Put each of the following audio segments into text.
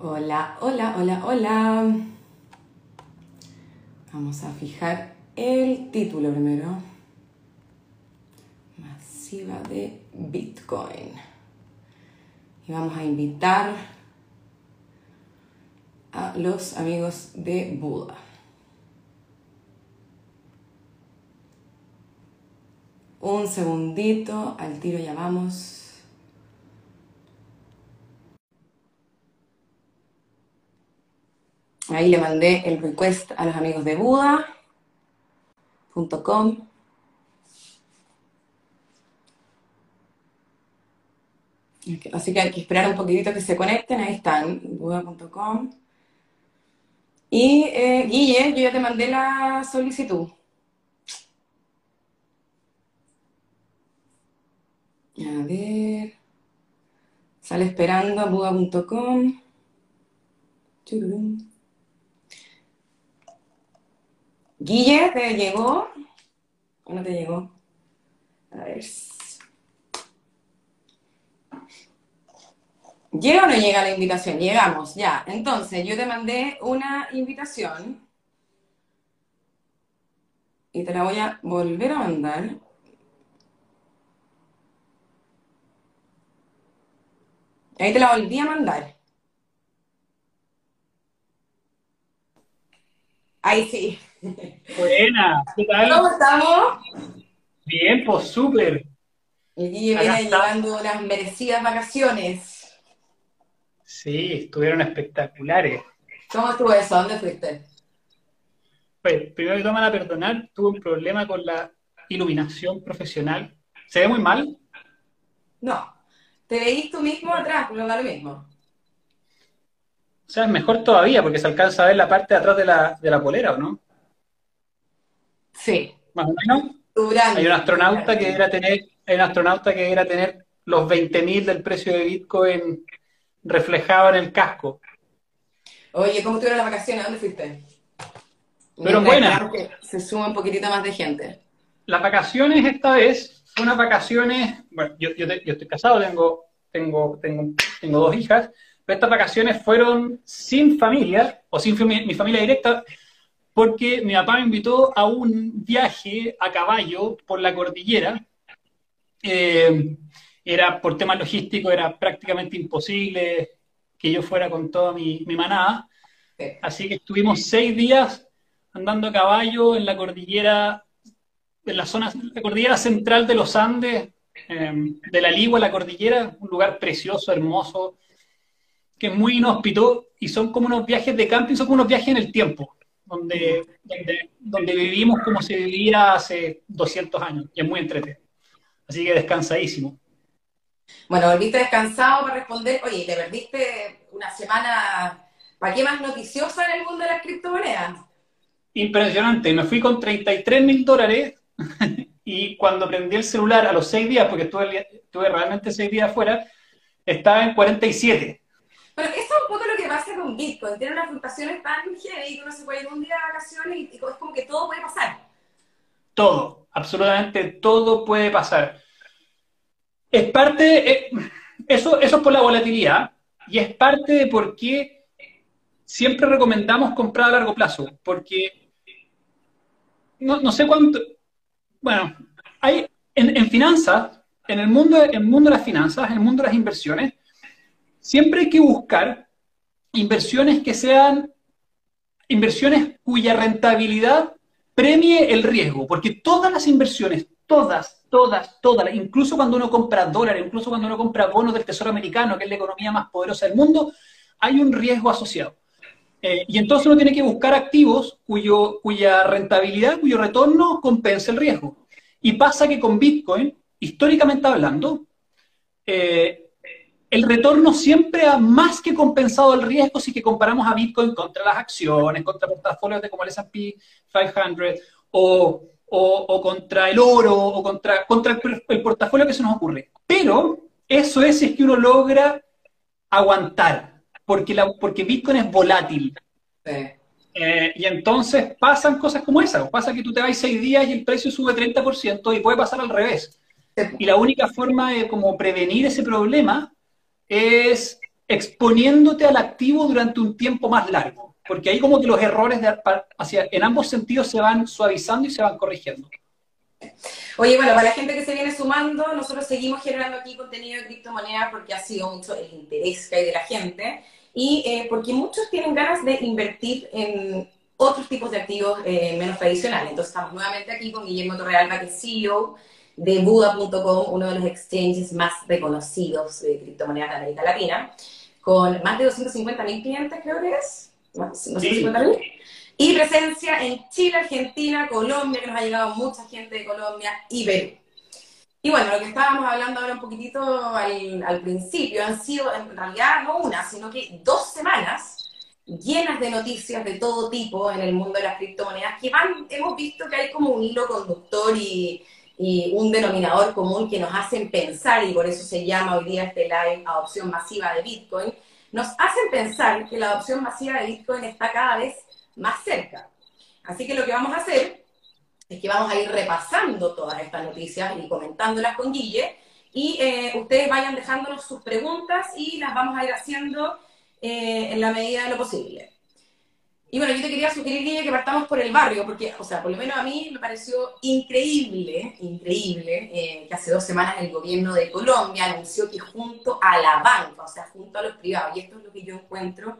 Hola, hola, hola, hola. Vamos a fijar el título primero. Masiva de Bitcoin. Y vamos a invitar a los amigos de Buda. Un segundito, al tiro ya vamos. Ahí le mandé el request a los amigos de Buda.com. Así que hay que esperar un poquitito que se conecten. Ahí están, buda.com. Y eh, Guille, yo ya te mandé la solicitud. A ver. Sale esperando a buda.com. Guille, ¿te llegó? ¿O no te llegó? A ver. ¿Llega o no llega la invitación? Llegamos, ya. Entonces, yo te mandé una invitación y te la voy a volver a mandar. Ahí te la volví a mandar. Ahí sí. Buena, ¿qué tal? ¿Cómo estamos? Bien, pues súper. Y Guille viene llevando unas merecidas vacaciones. Sí, estuvieron espectaculares. ¿Cómo estuvo eso? ¿Dónde fuiste? Pues, primero que todo me van a perdonar, tuve un problema con la iluminación profesional. ¿Se ve muy mal? No. Te veís tú mismo atrás, pero da lo mismo. O sea, es mejor todavía porque se alcanza a ver la parte de atrás de la, de la polera, ¿o no? Sí. Más o menos. Tu grande. Hay un astronauta que era tener, hay un astronauta que era tener los 20.000 del precio de Bitcoin reflejado en el casco. Oye, ¿cómo estuvieron las vacaciones? ¿Dónde fuiste? Esperamos que se suma un poquitito más de gente. Las vacaciones esta vez unas vacaciones, bueno, yo, yo, yo estoy casado, tengo, tengo, tengo, tengo dos hijas, pero estas vacaciones fueron sin familia, o sin mi familia directa, porque mi papá me invitó a un viaje a caballo por la cordillera. Eh, era por temas logísticos, era prácticamente imposible que yo fuera con toda mi, mi manada. Sí. Así que estuvimos seis días andando a caballo en la cordillera, en la zona, la cordillera central de los Andes, eh, de la Ligua, la cordillera, un lugar precioso, hermoso, que es muy inhóspito y son como unos viajes de camping, son como unos viajes en el tiempo, donde, donde, donde vivimos como se vivía hace 200 años y es muy entretenido. Así que descansadísimo. Bueno, volviste descansado para responder. Oye, te perdiste una semana, ¿para qué más noticiosa en el mundo de las criptomonedas? Impresionante, me fui con 33 mil dólares y cuando prendí el celular a los seis días, porque estuve, estuve realmente seis días afuera, estaba en 47. Pero eso es un poco lo que pasa con Bitcoin. Tiene unas fluctuaciones tan heavy que uno se puede ir un día de vacaciones y, es como que todo puede pasar. Todo, absolutamente todo puede pasar. Es parte, eh, eso, eso es por la volatilidad y es parte de por qué siempre recomendamos comprar a largo plazo, porque no, no sé cuánto, bueno, hay en, en finanzas, en el mundo, en el mundo de las finanzas, en el mundo de las inversiones, siempre hay que buscar inversiones que sean inversiones cuya rentabilidad premie el riesgo, porque todas las inversiones, todas, todas, todas, incluso cuando uno compra dólares, incluso cuando uno compra bonos del Tesoro americano, que es la economía más poderosa del mundo, hay un riesgo asociado. Eh, y entonces uno tiene que buscar activos cuyo, cuya rentabilidad, cuyo retorno compense el riesgo. Y pasa que con Bitcoin, históricamente hablando, eh, el retorno siempre ha más que compensado el riesgo si que comparamos a Bitcoin contra las acciones, contra portafolios de como el S&P 500 o, o, o, contra el oro o contra, contra el, el, portafolio que se nos ocurre. Pero eso es si es que uno logra aguantar, porque, la, porque Bitcoin es volátil. Sí. Eh, y entonces pasan cosas como esa. Pasa que tú te vas seis días y el precio sube 30% y puede pasar al revés. Y la única forma de como prevenir ese problema es exponiéndote al activo durante un tiempo más largo, porque ahí como que los errores de, hacia, en ambos sentidos se van suavizando y se van corrigiendo. Oye, bueno, para la gente que se viene sumando, nosotros seguimos generando aquí contenido de criptomonedas porque ha sido mucho el interés que hay de la gente y eh, porque muchos tienen ganas de invertir en otros tipos de activos eh, menos tradicionales. Entonces estamos nuevamente aquí con Guillermo Torrealba, que es CEO de Buda.com, uno de los exchanges más reconocidos de criptomonedas de América Latina, con más de 250 mil clientes, creo que es. Y presencia en Chile, Argentina, Colombia, que nos ha llegado mucha gente de Colombia y Perú. Y bueno, lo que estábamos hablando ahora un poquitito al, al principio, han sido en realidad no una, sino que dos semanas llenas de noticias de todo tipo en el mundo de las criptomonedas, que van, hemos visto que hay como un hilo conductor y, y, un denominador común que nos hacen pensar, y por eso se llama hoy día este live adopción masiva de Bitcoin, nos hacen pensar que la adopción masiva de Bitcoin está cada vez más cerca. Así que lo que vamos a hacer es que vamos a ir repasando todas estas noticias y comentándolas con Guille, y eh, ustedes vayan dejándonos sus preguntas y las vamos a ir haciendo eh, en la medida de lo posible. Y bueno, yo te quería sugerir, que partamos por el barrio, porque, o sea, por lo menos a mí me pareció increíble, increíble, eh, que hace dos semanas el gobierno de Colombia anunció que junto a la banca, o sea, junto a los privados, y esto es lo que yo encuentro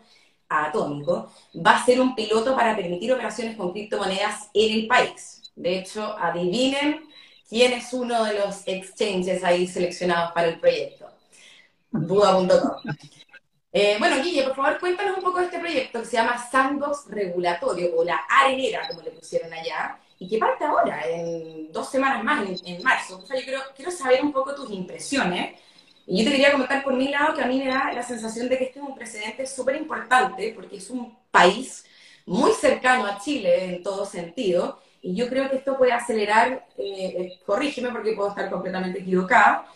atómico, va a ser un piloto para permitir operaciones con criptomonedas en el país. De hecho, adivinen quién es uno de los exchanges ahí seleccionados para el proyecto. Buda.com. Eh, bueno, Guille, por favor, cuéntanos un poco de este proyecto que se llama Sandbox Regulatorio, o la arenera, como le pusieron allá, y que parte ahora, en dos semanas más, en, marzo. O sea, yo quiero, quiero saber un poco tus impresiones. Y yo te quería comentar por mi lado que a mí me da la sensación de que este es un precedente súper importante, porque es un país muy cercano a Chile en todo sentido, y yo creo que esto puede acelerar, eh, eh corrígeme porque puedo estar completamente equivocada,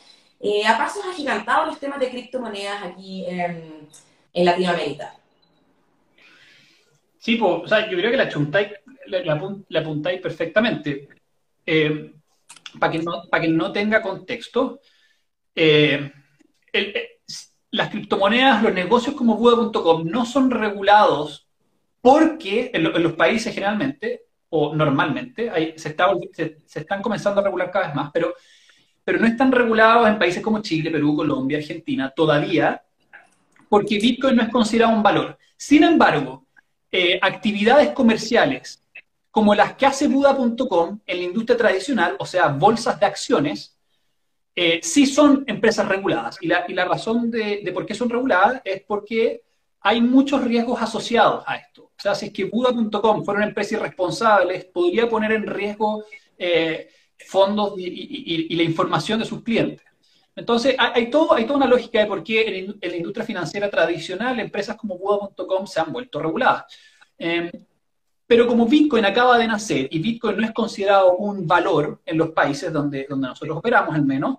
eh, a pasos agigantados los temas de criptomonedas aquí en, Latinoamérica. Sí, pues, o sea, yo creo que la, chuntáis, la, apuntáis perfectamente. Eh, para que, no, para que no tenga contexto, eh, las criptomonedas, los negocios como Buda.com no son regulados porque en, los países generalmente, o normalmente, se, se, están comenzando a regular cada vez más, pero pero no están regulados en países como Chile, Perú, Colombia, Argentina todavía, porque Bitcoin no es considerado un valor. Sin embargo, eh, actividades comerciales como las que hace Buda.com en la industria tradicional, o sea, bolsas de acciones, eh, sí son empresas reguladas. Y la, razón de, por qué son reguladas es porque hay muchos riesgos asociados a esto. O sea, si es que Buda.com fuera una empresa irresponsable, podría poner en riesgo eh, fondos y, la información de sus clientes. Entonces, hay, toda una lógica de por qué en, la industria financiera tradicional empresas como Buda.com se han vuelto reguladas. Em, pero como Bitcoin acaba de nacer y Bitcoin no es considerado un valor en los países donde, donde nosotros operamos, al menos,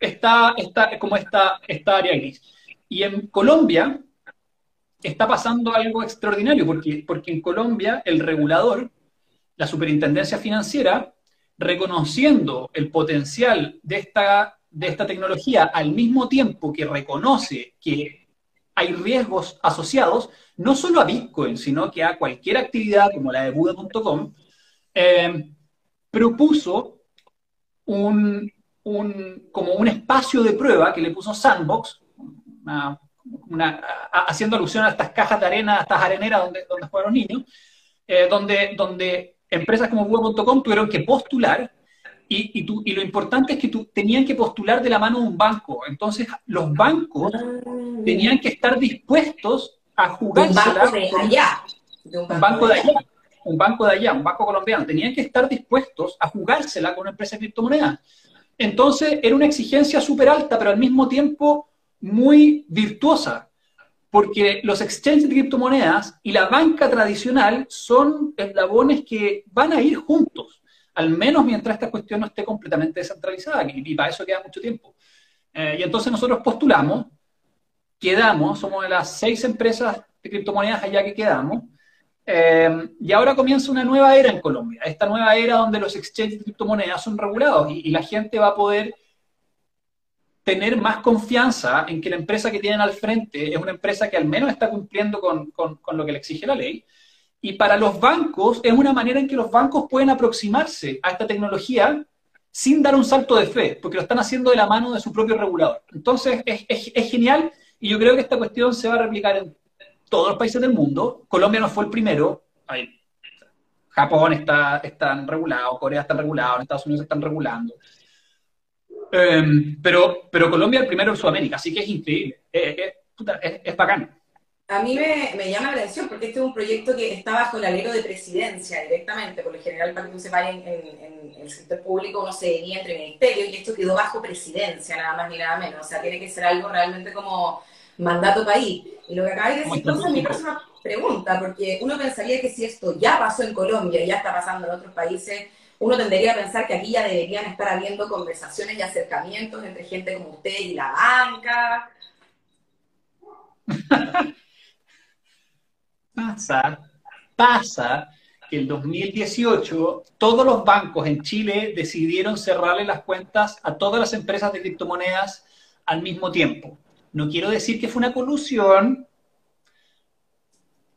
está, está como esta, esta área gris. Y en Colombia está pasando algo extraordinario, porque, porque en Colombia el regulador, la superintendencia financiera, reconociendo el potencial de esta, de esta tecnología al mismo tiempo que reconoce que hay riesgos asociados, no solo a Bitcoin, sino que a cualquier actividad como la de Buda.com, eh, propuso un, como un espacio de prueba que le puso Sandbox, haciendo alusión a estas cajas de arena, a estas areneras donde, donde juegan los niños, eh, donde, donde empresas como Google.com tuvieron que postular y, y, lo importante es que tú, tenían que postular de la mano de un banco. Entonces, los bancos ah. tenían que estar dispuestos a jugar. Un banco de allá. un banco, de allá. Un banco de allá, un banco colombiano. Tenían que estar dispuestos a jugársela con una empresa de criptomonedas. Entonces, era una exigencia súper alta, pero al mismo tiempo muy virtuosa porque los exchanges de criptomonedas y la banca tradicional son eslabones que van a ir juntos, al menos mientras esta cuestión no esté completamente descentralizada, y para eso queda mucho tiempo. Eh, y entonces nosotros postulamos, quedamos, somos de las seis empresas de criptomonedas allá que quedamos, eh, y ahora comienza una nueva era en Colombia, esta nueva era donde los exchanges de criptomonedas son regulados y, y la gente va a poder tener más confianza en que la empresa que tienen al frente es una empresa que al menos está cumpliendo con, con lo que le exige la ley. Y para los bancos es una manera en que los bancos pueden aproximarse a esta tecnología sin dar un salto de fe, porque lo están haciendo de la mano de su propio regulador. Entonces, es, es, genial y yo creo que esta cuestión se va a replicar en todos los países del mundo. Colombia no fue el primero. Japón está están regulado, Corea está regulado, Estados Unidos están regulando. Em, pero, pero Colombia es el primero en Sudamérica, así que es increíble. es, es bacán a mí me, llama la atención porque este es un proyecto que está bajo el alero de presidencia directamente. Por lo general, para que uno se vaya en, el sector público, uno se diría entre ministerios y esto quedó bajo presidencia, nada más ni nada menos. O sea, tiene que ser algo realmente como mandato país. Y lo que acabáis de decir, entonces, es mi próxima pregunta, porque uno pensaría que si esto ya pasó en Colombia y ya está pasando en otros países, uno tendría que pensar que aquí ya deberían estar habiendo conversaciones y acercamientos entre gente como usted y la banca. Pasa, pasa que en 2018 todos los bancos en Chile decidieron cerrarle las cuentas a todas las empresas de criptomonedas al mismo tiempo. No quiero decir que fue una colusión,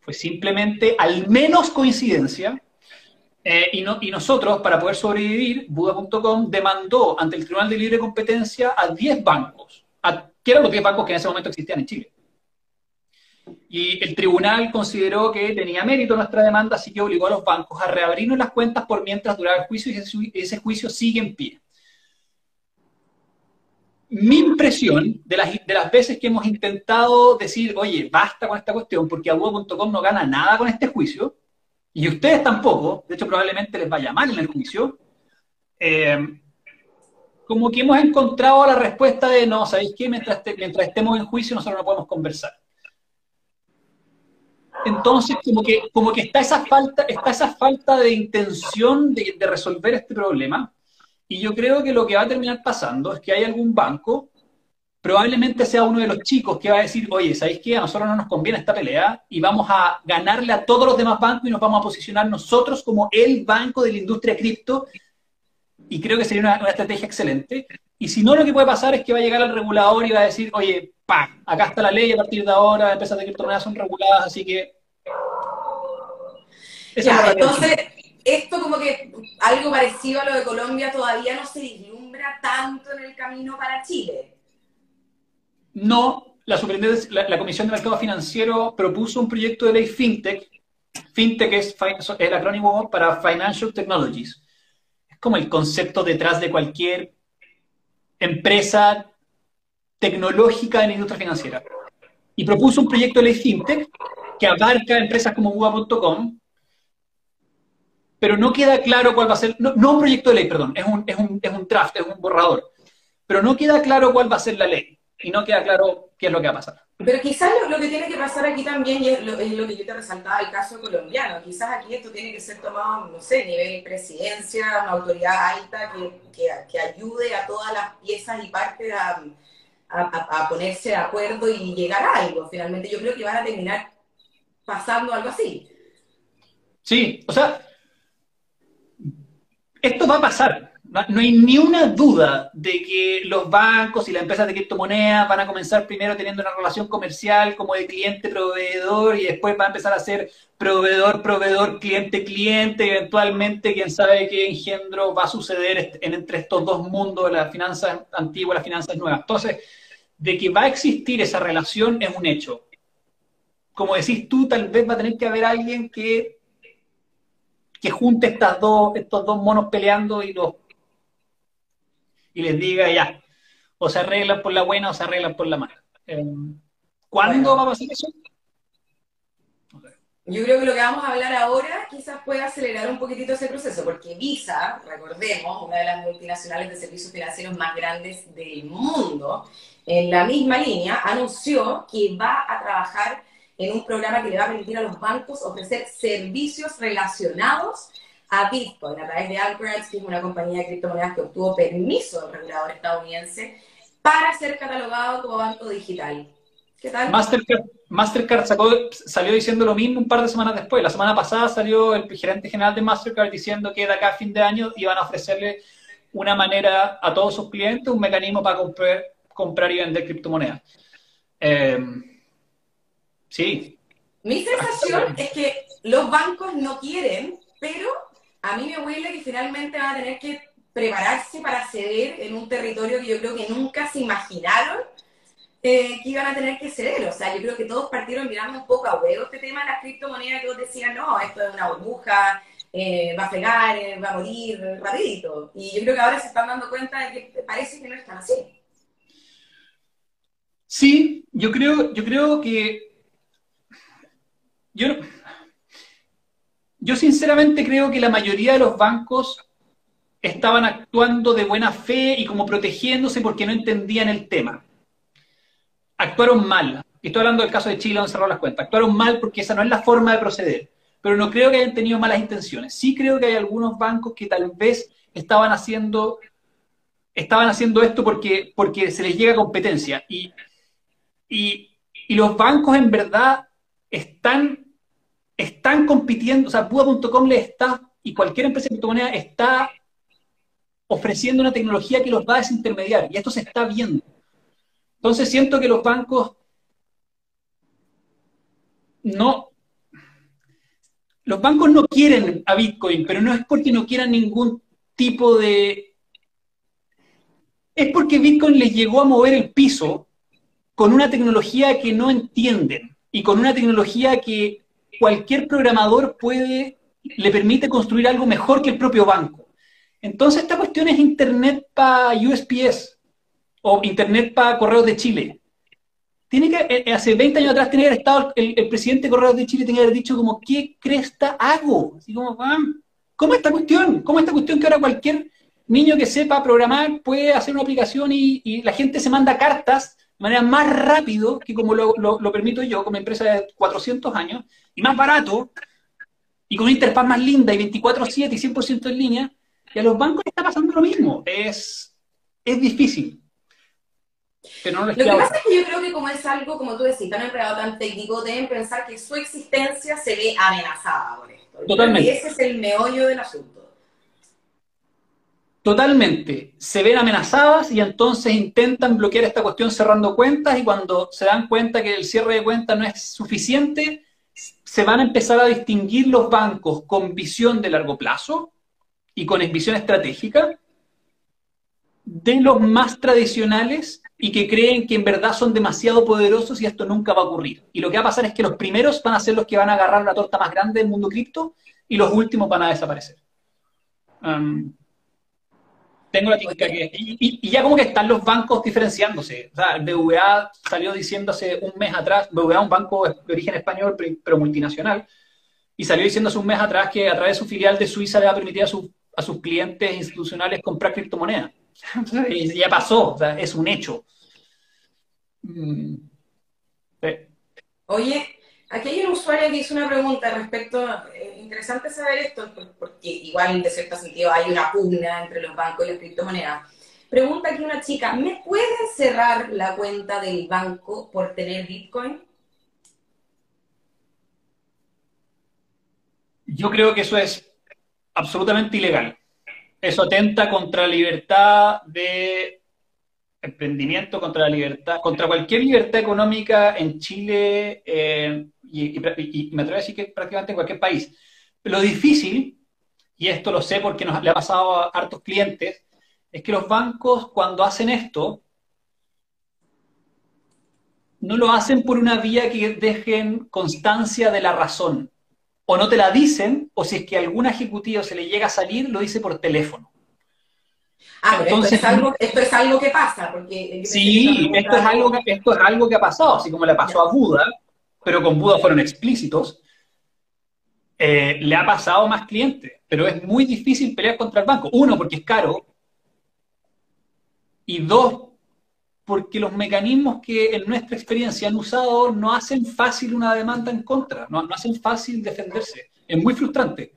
fue simplemente al menos coincidencia. Eh, y, nosotros, para poder sobrevivir, Buda.com demandó ante el Tribunal de Libre Competencia a 10 bancos, que eran los 10 bancos que en ese momento existían en Chile. Y el tribunal consideró que tenía mérito nuestra demanda, así que obligó a los bancos a reabrirnos las cuentas por mientras duraba el juicio y ese, juicio sigue en pie. Mi impresión de las, de las veces que hemos intentado decir, oye, basta con esta cuestión, porque Abudo.com no gana nada con este juicio, y ustedes tampoco, de hecho probablemente les vaya mal en el juicio, eh, como que hemos encontrado la respuesta de, no, ¿sabéis qué? Mientras, estemos en juicio nosotros no podemos conversar. Entonces, como que, como que está, esa falta, está esa falta de intención de, resolver este problema. Y yo creo que lo que va a terminar pasando es que hay algún banco, probablemente sea uno de los chicos que va a decir, oye, ¿sabéis qué? A nosotros no nos conviene esta pelea y vamos a ganarle a todos los demás bancos y nos vamos a posicionar nosotros como el banco de la industria cripto. Y creo que sería una, una estrategia excelente. Y si no, lo que puede pasar es que va a llegar el regulador y va a decir, oye, pa, acá está la ley, a partir de ahora las empresas de criptomonedas son reguladas, así que... Ya, entonces, esto como que algo parecido a lo de Colombia todavía no se vislumbra tanto en el camino para Chile. No, la, la, Comisión de Mercado Financiero propuso un proyecto de ley FinTech. FinTech es el acrónimo para Financial Technologies. Es como el concepto detrás de cualquier empresa tecnológica en la industria financiera. Y propuso un proyecto de ley fintech que abarca empresas como Buba.com, pero no queda claro cuál va a ser, no, un proyecto de ley, perdón, es un, es, un, es un draft, es un borrador, pero no queda claro cuál va a ser la ley y no queda claro qué es lo que va a pasar. Pero quizás lo, que tiene que pasar aquí también, y es lo, que yo te resaltaba el caso colombiano, quizás aquí esto tiene que ser tomado, no sé, nivel presidencia, una autoridad alta que, que, que ayude a todas las piezas y partes a a, ponerse de acuerdo y llegar a algo. Finalmente yo creo que van a terminar pasando algo así. Sí, o sea, esto va a pasar. No hay ni una duda de que los bancos y las empresas de criptomonedas van a comenzar primero teniendo una relación comercial como de cliente-proveedor y después va a empezar a ser proveedor-proveedor, cliente-cliente eventualmente quién sabe qué engendro va a suceder entre estos dos mundos, las finanzas antiguas y las finanzas nuevas. Entonces, de que va a existir esa relación es un hecho. Como decís tú, tal vez va a tener que haber alguien que, que junte estas dos, estos dos monos peleando y los y les diga ya, o se arreglan por la buena o se arreglan por la mala. Eh, ¿Cuándo va a pasar eso? Yo creo que lo que vamos a hablar ahora quizás pueda acelerar un poquitito ese proceso, porque Visa, recordemos, una de las multinacionales de servicios financieros más grandes del mundo, en la misma línea anunció que va a trabajar en un programa que le va a permitir a los bancos ofrecer servicios relacionados a Bitcoin a través de Algorand, que es una compañía de criptomonedas que obtuvo permiso del regulador estadounidense para ser catalogado como banco digital. ¿Qué tal? Mastercard, salió diciendo lo mismo un par de semanas después. La semana pasada salió el gerente general de Mastercard diciendo que de acá a fin de año iban a ofrecerle una manera a todos sus clientes, un mecanismo para comprar, comprar y vender criptomonedas. Eh, sí. Mi sensación es que los bancos no quieren, pero a mí me huele que finalmente van a tener que prepararse para ceder en un territorio que yo creo que nunca se imaginaron eh, que iban a tener que ceder. O sea, yo creo que todos partieron mirando un poco a huevo este tema de las criptomonedas, todos decían, no, esto es una burbuja, eh, va a pegar, eh, va a morir rapidito. Y yo creo que ahora se están dando cuenta de que parece que no están así. Sí, yo creo, yo creo que yo, yo sinceramente creo que la mayoría de los bancos estaban actuando de buena fe y como protegiéndose porque no entendían el tema. Actuaron mal. Estoy hablando del caso de Chile donde cerró las cuentas. Actuaron mal porque esa no es la forma de proceder. Pero no creo que hayan tenido malas intenciones. Sí creo que hay algunos bancos que tal vez estaban haciendo, estaban haciendo esto porque, porque se les llega competencia. Y, y, y los bancos en verdad están, están compitiendo, o sea, Puda.com le está, y cualquier empresa de criptomoneda está ofreciendo una tecnología que los va a desintermediar, y esto se está viendo. Entonces siento que los bancos no, los bancos no quieren a Bitcoin, pero no es porque no quieran ningún tipo de... Es porque Bitcoin les llegó a mover el piso con una tecnología que no entienden y con una tecnología que cualquier programador puede, le permite construir algo mejor que el propio banco. Entonces esta cuestión es Internet para USPS o Internet para Correos de Chile. Tiene que, eh, hace 20 años atrás tenía estado el, presidente de Correos de Chile, tenía que haber dicho como, ¿qué cresta hago? Así como, ah, ¿cómo esta cuestión? ¿Cómo esta cuestión que ahora cualquier niño que sepa programar puede hacer una aplicación y, la gente se manda cartas manera más rápido que como lo, lo, lo, permito yo como empresa de 400 años y más barato y con una interfaz más linda y 24/7 y 100% en línea, y a los bancos está pasando lo mismo. Es, es difícil. Pero no lo que pasa es que yo creo que como es algo, como tú decís, tan empleado, tan técnico, deben pensar que su existencia se ve amenazada por esto. Totalmente. Y ese es el meollo del asunto. Totalmente. Se ven amenazadas y entonces intentan bloquear esta cuestión cerrando cuentas y cuando se dan cuenta que el cierre de cuentas no es suficiente, se van a empezar a distinguir los bancos con visión de largo plazo y con visión estratégica de los más tradicionales y que creen que en verdad son demasiado poderosos y esto nunca va a ocurrir. Y lo que va a pasar es que los primeros van a ser los que van a agarrar la torta más grande del mundo cripto y los últimos van a desaparecer. Tengo la típica que... Y, y, ya como que están los bancos diferenciándose. O sea, BVA salió diciendo hace un mes atrás, BVA un banco de origen español pero multinacional, y salió diciendo hace un mes atrás que a través de su filial de Suiza le va a permitir a, su, a sus clientes institucionales comprar criptomonedas. ya pasó, o sea, es un hecho. Mm. Sí. Oye, aquí hay un usuario que hizo una pregunta respecto, eh, interesante saber esto, porque igual de cierto sentido hay una pugna entre los bancos y las criptomonedas. Pregunta aquí una chica, ¿me pueden cerrar la cuenta del banco por tener Bitcoin? Yo creo que eso es absolutamente ilegal. Eso atenta contra la libertad de emprendimiento, contra la libertad, contra cualquier libertad económica en Chile eh, y, y, me atrevo a decir que prácticamente en cualquier país. Lo difícil, y esto lo sé porque nos le ha pasado a hartos clientes, es que los bancos cuando hacen esto, no lo hacen por una vía que dejen constancia de la razón o no te la dicen, o si es que algún ejecutivo se le llega a salir, lo dice por teléfono. Ah, Entonces, esto, es algo, esto es algo que pasa, porque... Sí, esto es, algo que, esto es algo que ha pasado, así como le pasó a Buda, pero con Buda fueron explícitos, eh, le ha pasado a más clientes, pero es muy difícil pelear contra el banco. Uno, porque es caro, y dos, porque los mecanismos que en nuestra experiencia han usado no hacen fácil una demanda en contra, no, no hacen fácil defenderse. Es muy frustrante.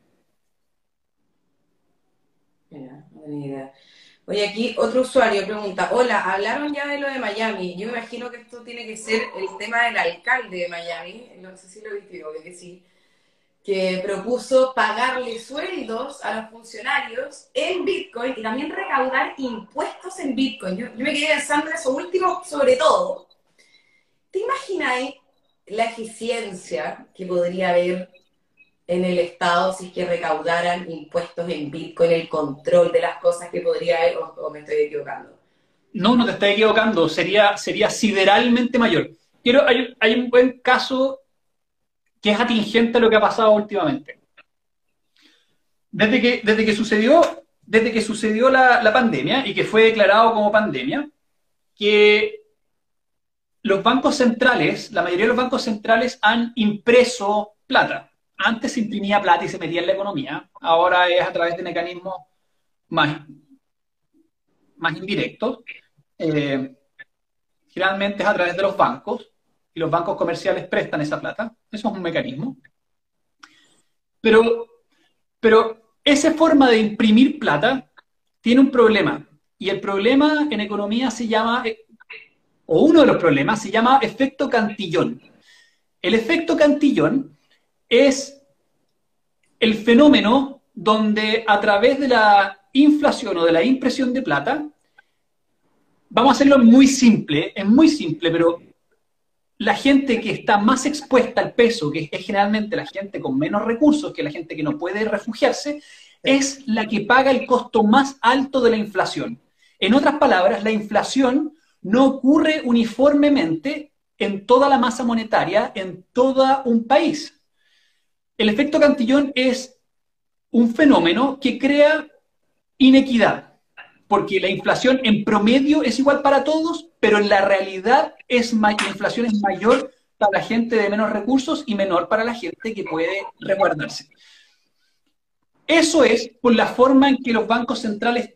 Mira, buena idea. Oye, aquí otro usuario pregunta, hola, hablaron ya de lo de Miami. Yo me imagino que esto tiene que ser el tema del alcalde de Miami. No sé si lo viste, obvio que sí. que propuso pagarle sueldos a los funcionarios en Bitcoin y también recaudar impuestos en Bitcoin. Yo, me quedé pensando en eso último sobre todo. ¿Te imagináis la eficiencia que podría haber en el Estado si es que recaudaran impuestos en Bitcoin, el control de las cosas que podría haber, o, me estoy equivocando? No, no te estás equivocando, sería, sería sideralmente mayor. Quiero, hay, hay un buen caso que es atingente a lo que ha pasado últimamente. Desde que, desde que sucedió, desde que sucedió la, la pandemia y que fue declarado como pandemia, que los bancos centrales, la mayoría de los bancos centrales han impreso plata. Antes se imprimía plata y se metía en la economía, ahora es a través de mecanismos más, más indirectos. Eh, generalmente es a través de los bancos y los bancos comerciales prestan esa plata. Eso es un mecanismo. Pero, pero esa forma de imprimir plata tiene un problema. Y el problema en economía se llama, o uno de los problemas se llama efecto cantillón. El efecto cantillón es el fenómeno donde a través de la inflación o de la impresión de plata, vamos a hacerlo muy simple, es muy simple, pero la gente que está más expuesta al peso, que es generalmente la gente con menos recursos, que la gente que no puede refugiarse, es la que paga el costo más alto de la inflación. En otras palabras, la inflación no ocurre uniformemente en toda la masa monetaria, en todo un país. El efecto Cantillón es un fenómeno que crea inequidad porque la inflación en promedio es igual para todos, pero en la realidad es la inflación es mayor para la gente de menos recursos y menor para la gente que puede resguardarse. Eso es por la forma en que los bancos centrales,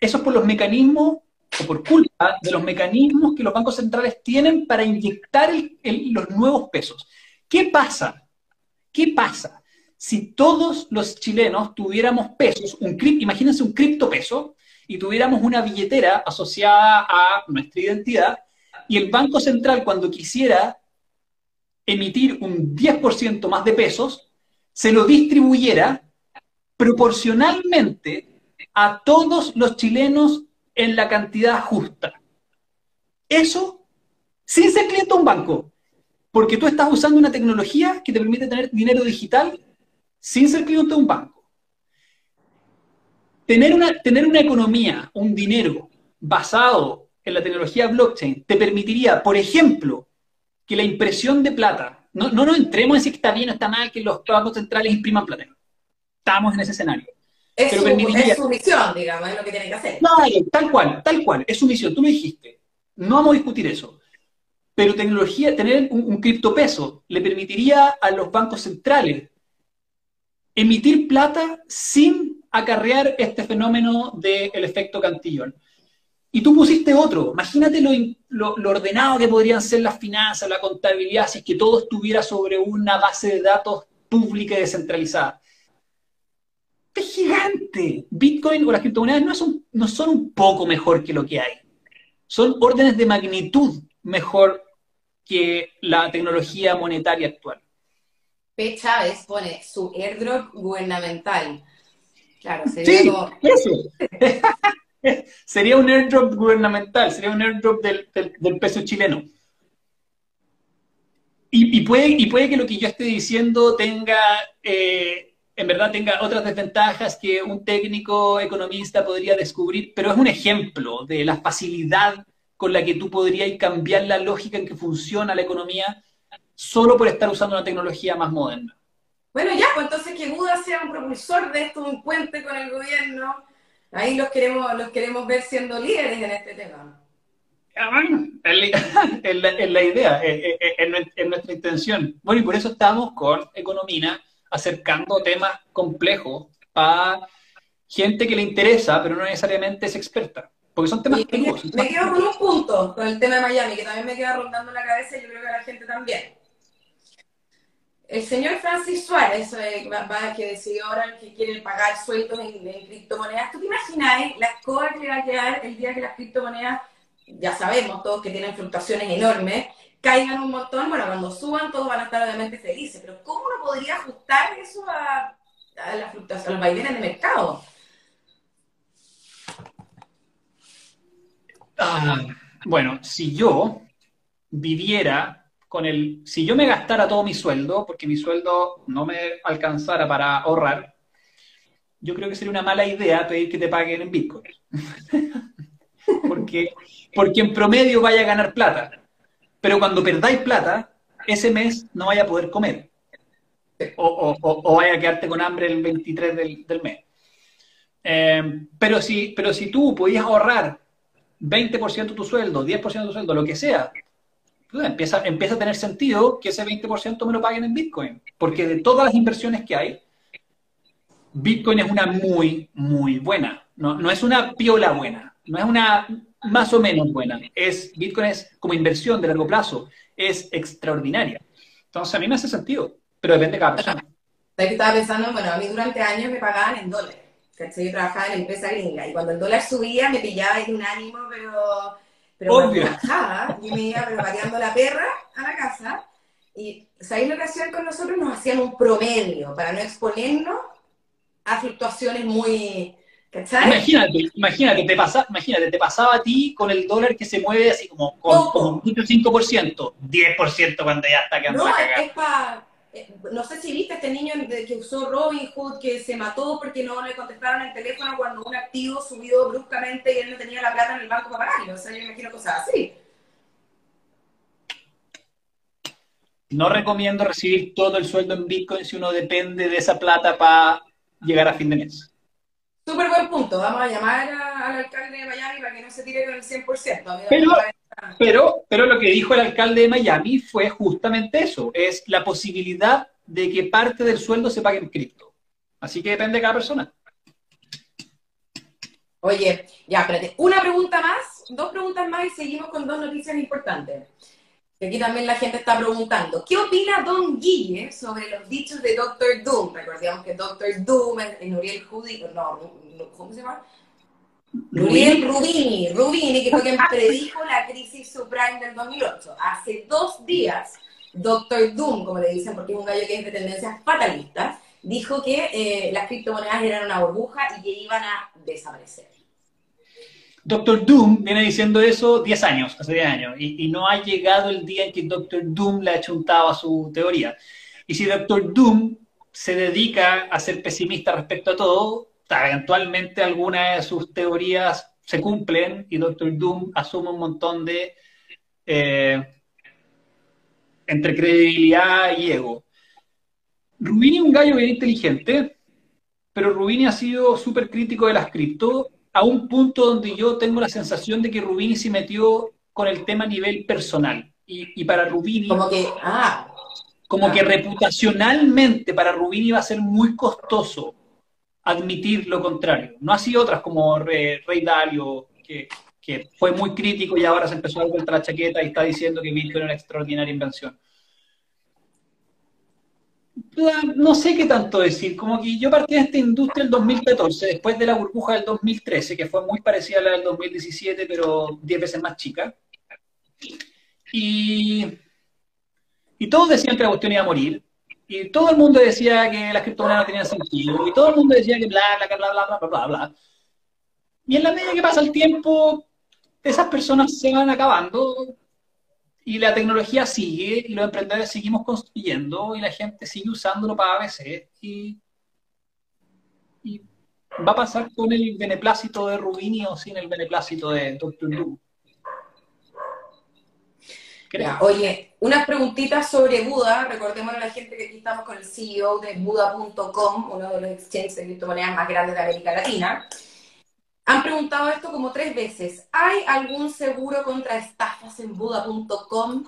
eso es por los mecanismos, o por culpa de los mecanismos que los bancos centrales tienen para inyectar los nuevos pesos. ¿Qué pasa? ¿Qué pasa? Si todos los chilenos tuviéramos pesos, un, imagínense un criptopeso, y tuviéramos una billetera asociada a nuestra identidad y el Banco Central cuando quisiera emitir un 10% más de pesos, se lo distribuyera proporcionalmente a todos los chilenos en la cantidad justa. Eso sin ser cliente de un banco, porque tú estás usando una tecnología que te permite tener dinero digital sin ser cliente de un banco. Tener una, tener una economía, un dinero basado en la tecnología blockchain te permitiría, por ejemplo, que la impresión de plata, no, no nos entremos en si está bien o está mal que los bancos centrales impriman plata. Estamos en ese escenario. Es, su, es su misión, digamos, es lo que tienen que hacer. No, tal cual, tal cual, es su misión. Tú lo dijiste. No vamos a discutir eso. Pero tecnología, tener un, criptopeso le permitiría a los bancos centrales emitir plata sin acarrear este fenómeno del efecto Cantillón. Y tú pusiste otro. Imagínate lo, ordenado que podrían ser las finanzas, la contabilidad, si es que todo estuviera sobre una base de datos pública y descentralizada. Es gigante. Bitcoin o las criptomonedas no son un poco mejor que lo que hay. Son órdenes de magnitud mejor que la tecnología monetaria actual. P. Chávez pone su airdrop gubernamental Claro, sería sería un airdrop gubernamental, sería un airdrop del, peso chileno. Y, puede, y puede que lo que yo esté diciendo tenga, eh, en verdad tenga otras desventajas que un técnico economista podría descubrir, pero es un ejemplo de la facilidad con la que tú podrías cambiar la lógica en que funciona la economía solo por estar usando una tecnología más moderna. Bueno, ya, pues entonces que Buda sea un propulsor de esto, un puente con el gobierno. Ahí los queremos, los queremos ver siendo líderes en este tema. Ah, bueno, es la, idea, es, nuestra intención. Bueno, y por eso estamos con Economina acercando temas complejos a gente que le interesa, pero no necesariamente es experta. Porque son temas me, me quedo con un punto, con el tema de Miami, que también me queda rondando en la cabeza y yo creo que a la gente también. El señor Francis Suárez, eh, que decidió ahora que quiere pagar sueldos en, criptomonedas, ¿tú te imaginas la escoba que le va a quedar el día que las criptomonedas, ya sabemos todos que tienen fluctuaciones enormes, caigan un montón, bueno, cuando suban todos van a estar obviamente felices, pero ¿cómo uno podría ajustar eso a, la fluctuación, a los vaivenes de mercado? Ah, bueno, si yo viviera con el, si yo me gastara todo mi sueldo, porque mi sueldo no me alcanzara para ahorrar, yo creo que sería una mala idea pedir que te paguen en Bitcoin. porque, porque en promedio vaya a ganar plata. Pero cuando perdáis plata, ese mes no vaya a poder comer. O, o, vaya a quedarte con hambre el 23 del, mes. Eh, pero, si, pero si tú podías ahorrar 20% de tu sueldo, 10% de tu sueldo, lo que sea, empieza, empieza a tener sentido que ese 20% me lo paguen en Bitcoin. Porque de todas las inversiones que hay, Bitcoin es una muy, muy buena. No, no es una piola buena, no es una más o menos buena. Es, Bitcoin es como inversión de largo plazo, es extraordinaria. Entonces a mí me hace sentido, pero depende de cada persona. Estaba pensando, bueno, a mí durante años me pagaban en dólares. Yo trabajaba en la empresa gringa y cuando el dólar subía me pillaba en un ánimo, pero, pero Obvio. bajaba, yo me iba variando la perra a la casa y ahí lo que hacían con nosotros nos hacían un promedio para no exponernos a fluctuaciones muy... ¿cachai? Imagínate, imagínate, te pasa, imagínate, te pasaba a ti con el dólar que se mueve así como con, un 5%, 10% cuando ya está quedando No, es para no sé si viste a este niño que usó Robin Hood, que se mató porque no le contestaron el teléfono cuando un activo subió bruscamente y él no tenía la plata en el banco para pagarlo. O sea, yo imagino cosas así. No recomiendo recibir todo el sueldo en Bitcoin si uno depende de esa plata para llegar a fin de mes. Súper buen punto. Vamos a llamar al alcalde de Miami para que no se tire con el 100%. Pero, pero, pero lo que dijo el alcalde de Miami fue justamente eso, es la posibilidad de que parte del sueldo se pague en cripto. Así que depende de cada persona. Oye, ya, espérate. Una pregunta más, dos preguntas más y seguimos con dos noticias importantes. Aquí también la gente está preguntando, ¿qué opina Don Guille sobre los dichos de Doctor Doom? Recordemos que Doctor Doom es Nuriel Judy, no, ¿cómo se llama? Nuriel Rubini, Rubini, que fue quien predijo la crisis subprime del 2008. Hace dos días, Doctor Doom, como le dicen, porque es un gallo que es de tendencias fatalistas, dijo que eh, las criptomonedas eran una burbuja y que iban a desaparecer. Doctor Doom viene diciendo eso 10 años, hace 10 años, y, no ha llegado el día en que Doctor Doom le ha chuntado a su teoría. Y si Doctor Doom se dedica a ser pesimista respecto a todo, eventualmente algunas de sus teorías se cumplen y Doctor Doom asume un montón de eh, entre credibilidad y ego. Rubini es un gallo bien inteligente, pero Rubini ha sido súper crítico de las cripto a un punto donde yo tengo la sensación de que Rubini se metió con el tema a nivel personal. Y, para Rubini... Como que, ah, como que reputacionalmente para Rubini va a ser muy costoso admitir lo contrario. No así otras como Rey, Dalio, que, fue muy crítico y ahora se empezó a dar vuelta la chaqueta y está diciendo que Bitcoin era una extraordinaria invención no sé qué tanto decir, como que yo partí de esta industria el 2014, después de la burbuja del 2013, que fue muy parecida a la del 2017, pero 10 veces más chica. Y, y todos decían que la cuestión iba a morir, y todo el mundo decía que las criptomonedas no tenían sentido, y todo el mundo decía que bla, bla, bla, bla, bla, bla, bla. Y en la medida que pasa el tiempo, esas personas se van acabando, y la tecnología sigue, y los emprendedores seguimos construyendo, y la gente sigue usándolo para ABC, y, va a pasar con el beneplácito de Rubini o sin el beneplácito de Dr. Lu. Oye, unas preguntitas sobre Buda. Recordemos a la gente que aquí estamos con el CEO de Buda.com, uno de los exchanges de criptomonedas más grandes de América Latina. Han preguntado esto como tres veces. ¿Hay algún seguro contra estafas en Buda.com?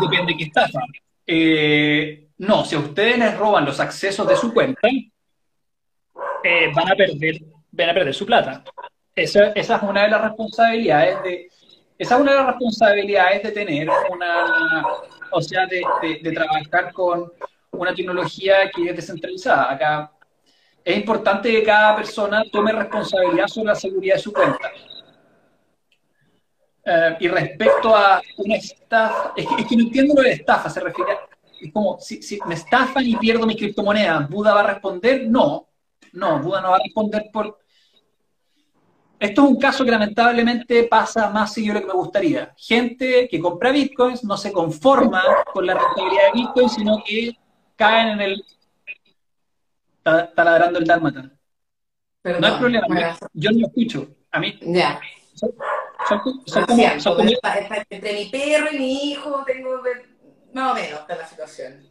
Depende de qué estafa. Eh, no, si a ustedes les roban los accesos de su cuenta, eh, van, a perder, van a perder su plata. Esa, es una de las responsabilidades de, esa es una de las responsabilidades de tener una, o sea, de, trabajar con una tecnología que es descentralizada. Acá es importante que cada persona tome responsabilidad sobre la seguridad de su cuenta. Eh, y respecto a una estafa, es que, no entiendo lo de estafa, se refiere a, es como, si, si, me estafan y pierdo mi criptomoneda, ¿Buda va a responder? No, no, Buda no va a responder por... Esto es un caso que lamentablemente pasa más seguido de lo que me gustaría. Gente que compra bitcoins no se conforma con la rentabilidad de bitcoin, sino que caen en el... Está, ladrando el dálmata. no hay problema, yo no lo escucho. A mí... Ya. entre mi perro y mi hijo tengo más o menos está la situación.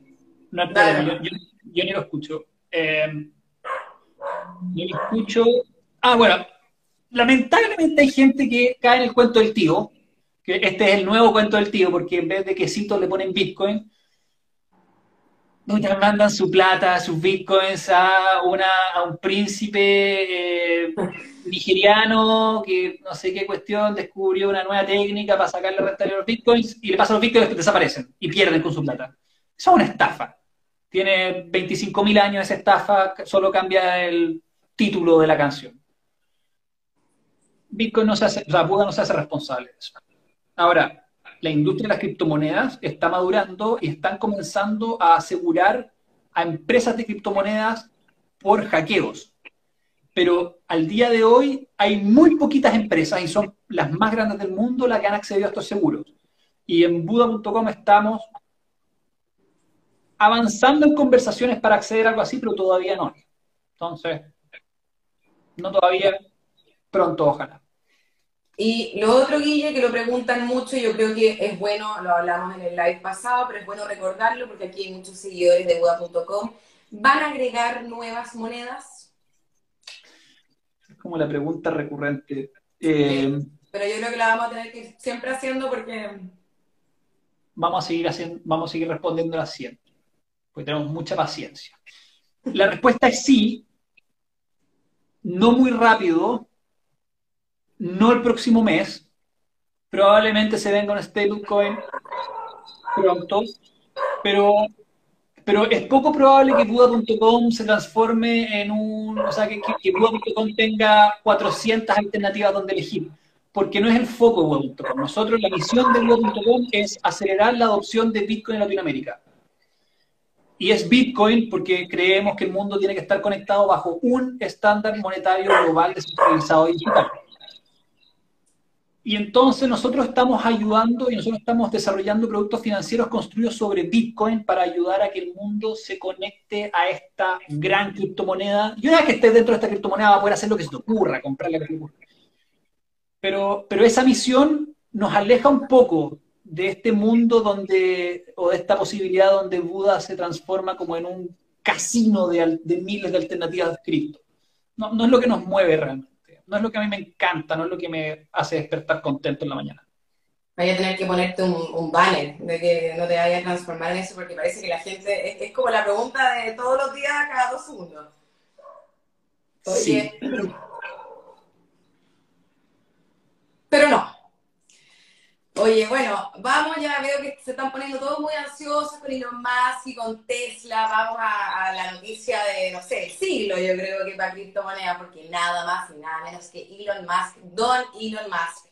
No, yo, yo, ni lo escucho. Eh, ni lo escucho. Ah, bueno, lamentablemente hay gente que cae en el cuento del tío, que este es el nuevo cuento del tío, porque en vez de quesitos le ponen Bitcoin, mandan su plata, sus bitcoins a, una, a un príncipe eh, nigeriano que no sé qué cuestión descubrió una nueva técnica para sacarle renta a los bitcoins y le pasa los bitcoins que desaparecen y pierden con su plata. Eso es una estafa. Tiene 25.000 años esa estafa, solo cambia el título de la canción. Bitcoin no se hace, o sea, Buda no se hace responsable de eso. Ahora, la industria de las criptomonedas está madurando y están comenzando a asegurar a empresas de criptomonedas por hackeos. Pero al día de hoy hay muy poquitas empresas y son las más grandes del mundo las que han accedido a estos seguros. Y en Buda.com estamos avanzando en conversaciones para acceder a algo así, pero todavía no. Entonces, no todavía, pronto ojalá. Y lo otro, Guille, que lo preguntan mucho, yo creo que es bueno, lo hablamos en el live pasado, pero es bueno recordarlo porque aquí hay muchos seguidores de Buda.com. ¿Van a agregar nuevas monedas? Es como la pregunta recurrente. Eh, pero yo creo que la vamos a tener que ir siempre haciendo porque... Vamos a seguir, haciendo, vamos a seguir respondiendo siempre, porque tenemos mucha paciencia. La respuesta es sí, no muy rápido, no el próximo mes, probablemente se venga un stablecoin pronto, pero, pero es poco probable que Buda.com se transforme en un, o sea, que, que, Buda.com tenga 400 alternativas donde elegir, porque no es el foco de Buda.com. Nosotros, la misión de Buda.com es acelerar la adopción de Bitcoin en Latinoamérica. Y es Bitcoin porque creemos que el mundo tiene que estar conectado bajo un estándar monetario global descentralizado y digital. Y entonces nosotros estamos ayudando y nosotros estamos desarrollando productos financieros construidos sobre Bitcoin para ayudar a que el mundo se conecte a esta gran criptomoneda. Y una vez que esté dentro de esta criptomoneda va a poder hacer lo que se te ocurra, comprarla que Pero, pero esa misión nos aleja un poco de este mundo donde, o de esta posibilidad donde Buda se transforma como en un casino de, de miles de alternativas de cripto. No, no es lo que nos mueve realmente no es lo que a mí me encanta, no es lo que me hace despertar contento en la mañana. Vaya a tener que ponerte un, un banner de que no te vayas a transformar en eso, porque parece que la gente, es, como la pregunta de todos los días cada dos segundos. Oye, pero no, Oye, bueno, vamos ya, veo que se están poniendo todos muy ansiosos con Elon Musk y con Tesla. Vamos a, la noticia de, no sé, el siglo, yo creo que para criptomonedas, porque nada más y nada menos que Elon Musk, Don Elon Musk,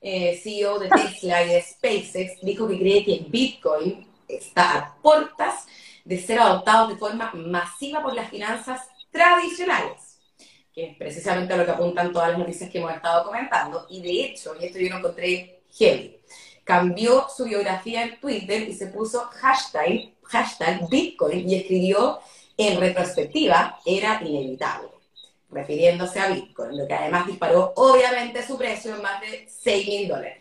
eh, CEO de Tesla y de SpaceX, dijo que cree que Bitcoin está a puertas de ser adoptado de forma masiva por las finanzas tradicionales, que es precisamente a lo que apuntan todas las noticias que hemos estado comentando. Y de hecho, y esto yo lo encontré heavy cambió su biografía en Twitter y se puso hashtag, Bitcoin y escribió en retrospectiva, era inevitable, refiriéndose a Bitcoin, lo que además disparó obviamente su precio en más de 6 mil dólares.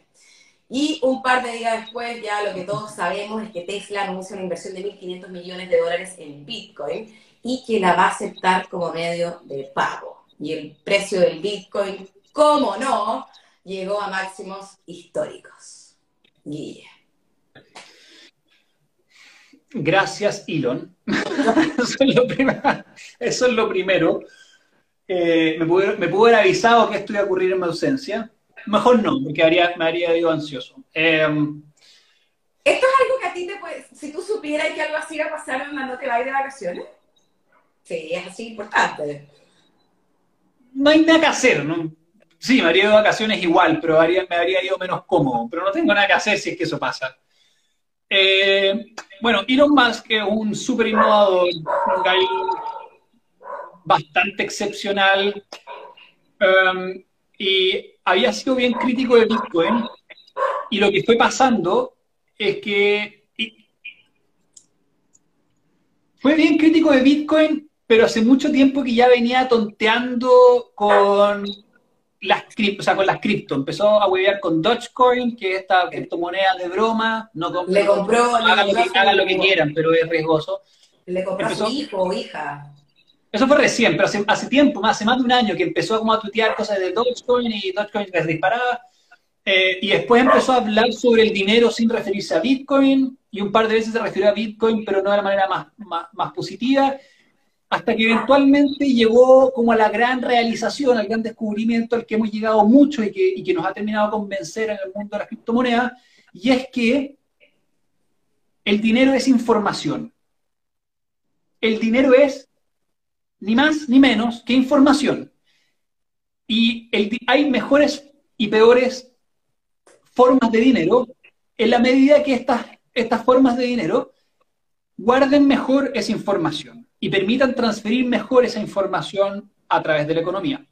Y un par de días después, ya lo que todos sabemos es que Tesla anuncia una inversión de 1.500 millones de dólares en Bitcoin y que la va a aceptar como medio de pago. Y el precio del Bitcoin, como no, llegó a máximos históricos. Gracias, Elon. eso, es lo primero. Eh, me, pudo, me haber avisado que esto iba a ocurrir en mi ausencia. Mejor no, porque me haría yo ansioso. Em, ¿Esto es algo que a ti te puede, si tú supieras que algo así iba a pasar cuando te vas de vacaciones? Sí, es así importante. No hay nada que hacer, ¿no? Sí, me habría ido de vacaciones igual, pero me habría ido menos cómodo. Pero no tengo nada que hacer si es que eso pasa. Eh, bueno, Elon Musk es un súper innovador, un gallo bastante excepcional um, y había sido bien crítico de Bitcoin y lo que fue pasando es que fue bien crítico de Bitcoin, pero hace mucho tiempo que ya venía tonteando con las cripto, o sea, con las cripto. Empezó a huevear con Dogecoin, que es esta criptomoneda de broma. No le compró, hagan, lo, que, lo que quieran, pero es riesgoso. Le compró a su hijo o hija. Eso fue recién, pero hace, hace tiempo, hace más de un año, que empezó como a tuitear cosas de Dogecoin y Dogecoin les disparaba. Eh, y después empezó a hablar sobre el dinero sin referirse a Bitcoin, y un par de veces se refirió a Bitcoin, pero no de la manera más, más, más positiva hasta que eventualmente llegó como a la gran realización, al gran descubrimiento al que hemos llegado mucho y que, nos ha terminado convencer en el mundo de las criptomonedas, y es que el dinero es información. El dinero es ni más ni menos que información. Y hay mejores y peores formas de dinero en la medida que estas, estas formas de dinero guarden mejor esa información y permitan transferir mejor esa información a través de la economía.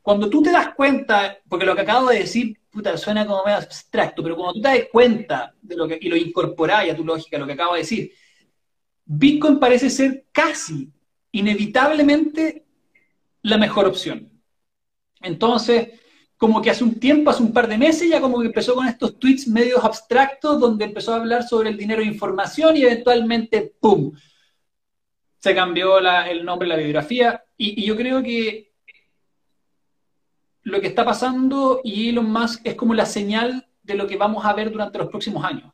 Cuando tú te das cuenta, porque lo que acabo de decir, puta, suena como medio abstracto, pero cuando tú te das cuenta de lo que, y lo incorporas a tu lógica, lo que acabo de decir, Bitcoin parece ser casi, inevitablemente, la mejor opción. Entonces, como que hace un tiempo, hace un par de meses, ya como que empezó con estos tweets medios abstractos, donde empezó a hablar sobre el dinero de información y eventualmente, ¡pum!, se cambió el nombre, la biografía, y, yo creo que lo que está pasando y Elon Musk es como la señal de lo que vamos a ver durante los próximos años.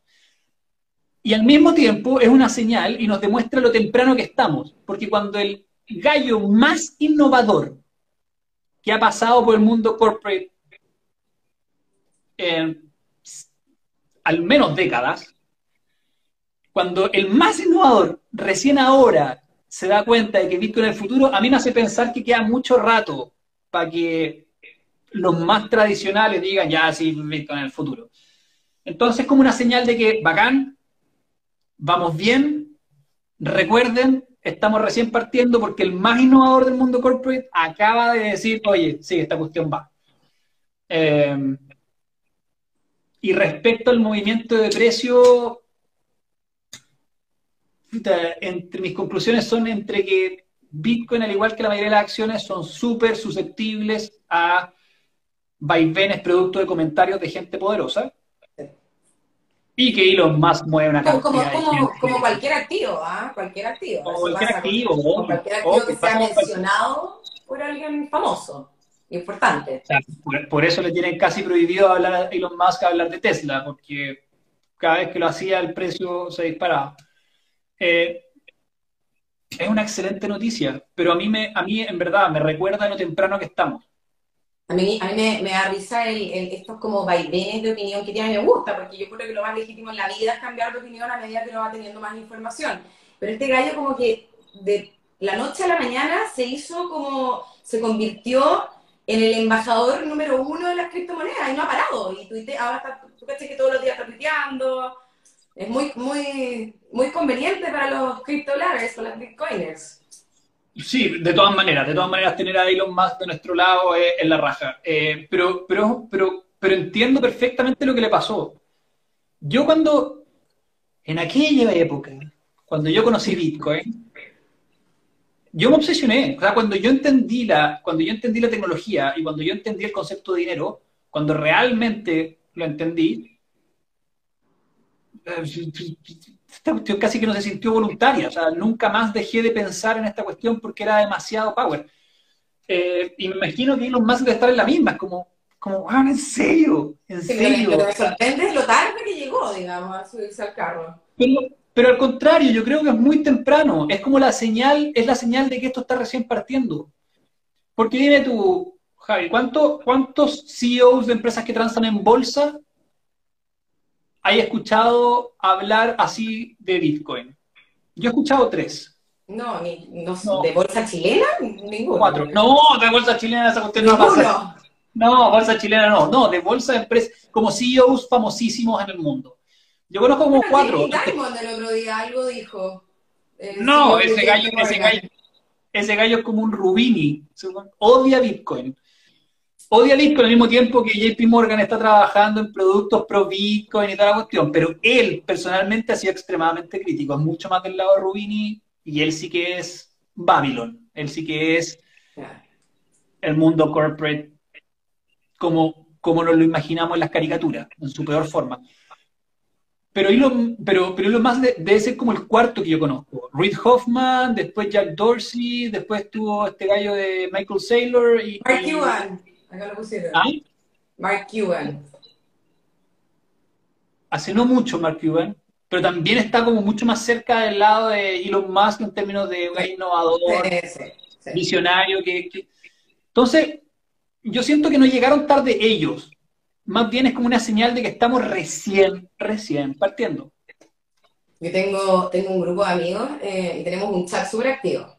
Y al mismo tiempo es una señal y nos demuestra lo temprano que estamos, porque cuando el gallo más innovador que ha pasado por el mundo corporate en al menos décadas, cuando el más innovador recién ahora se da cuenta de que Bitcoin en el futuro, a mí me hace pensar que queda mucho rato para que los más tradicionales digan, ya, sí, Bitcoin en el futuro. Entonces, como una señal de que, bacán, vamos bien, recuerden, estamos recién partiendo porque el más innovador del mundo corporate acaba de decir, oye, sí, esta cuestión va. Eh, y respecto al movimiento de precio, entre mis conclusiones son entre que Bitcoin, al igual que la mayoría de las acciones, son súper susceptibles a vaivenes producto de comentarios de gente poderosa. Y que Elon Musk mueve una cantidad como, como, como cualquier activo, ¿ah? Cualquier activo. Como cualquier activo, cualquier activo que sea mencionado por alguien famoso, importante. por, eso le tienen casi prohibido hablar a Elon Musk hablar de Tesla, porque cada vez que lo hacía el precio se disparaba. Eh, es una excelente noticia, pero a mí, me, a mí en verdad me recuerda lo temprano que estamos. A mí, a mí me, da risa el, estos como vaivenes de opinión que tiene, me gusta, porque yo creo que lo más legítimo en la vida es cambiar de opinión a medida que uno va teniendo más información. Pero este gallo como que de la noche a la mañana se hizo como, se convirtió en el embajador número uno de las criptomonedas y no ha parado. Y ahora está, tú caché que todos los días está tuiteando, es muy, muy, muy conveniente para los criptolares o las bitcoiners. Sí, de todas maneras, de todas maneras tener a Elon Musk de nuestro lado es, la raja. Eh, pero, pero, pero, pero entiendo perfectamente lo que le pasó. Yo cuando, en aquella época, cuando yo conocí Bitcoin, yo me obsesioné. O sea, cuando yo entendí la, cuando yo entendí la tecnología y cuando yo entendí el concepto de dinero, cuando realmente lo entendí, esta cuestión casi que no se sintió voluntaria, o sea, nunca más dejé de pensar en esta cuestión porque era demasiado power. Eh, y me imagino que los más de estar en la misma, como, como, ah, en serio, en serio. Pero me sorprende lo tarde que llegó, digamos, a subirse al carro. Pero, pero al contrario, yo creo que es muy temprano, es como la señal, es la señal de que esto está recién partiendo. Porque dime tú, Javi, ¿cuánto, ¿cuántos CEOs de empresas que transan en bolsa hay escuchado hablar así de Bitcoin? Yo he escuchado tres. No, ni, no, ¿de bolsa chilena? Ninguno. Cuatro. No, de bolsa chilena esa cuestión no pasa. No, bolsa chilena no, no, de bolsa de empresas, como CEOs famosísimos en el mundo. Yo conozco como cuatro. Diamond el otro día algo dijo. no, ese gallo, ese gallo, ese gallo es como un Rubini, odia Bitcoin. Odia Bitcoin al mismo tiempo que JP Morgan está trabajando en productos pro Bitcoin y toda la cuestión, pero él personalmente ha sido extremadamente crítico, es mucho más del lado de Rubini y él sí que es Babylon, él sí que es el mundo corporate como, como nos lo imaginamos en las caricaturas, en su peor forma. Pero, lo, pero, pero lo más de, debe ser como el cuarto que yo conozco. Reid Hoffman, después Jack Dorsey, después tuvo este gallo de Michael Saylor y... Mark Cuban, acá lo pusieron. ¿Ah? Mark Cuban. Hace no mucho Mark Cuban, pero también está como mucho más cerca del lado de Elon Musk en términos de un innovador, visionario. Que, que... Entonces, yo siento que no llegaron tarde ellos. Más bien es como una señal de que estamos recién, recién partiendo. Yo tengo, tengo un grupo de amigos eh, y tenemos un chat súper activo.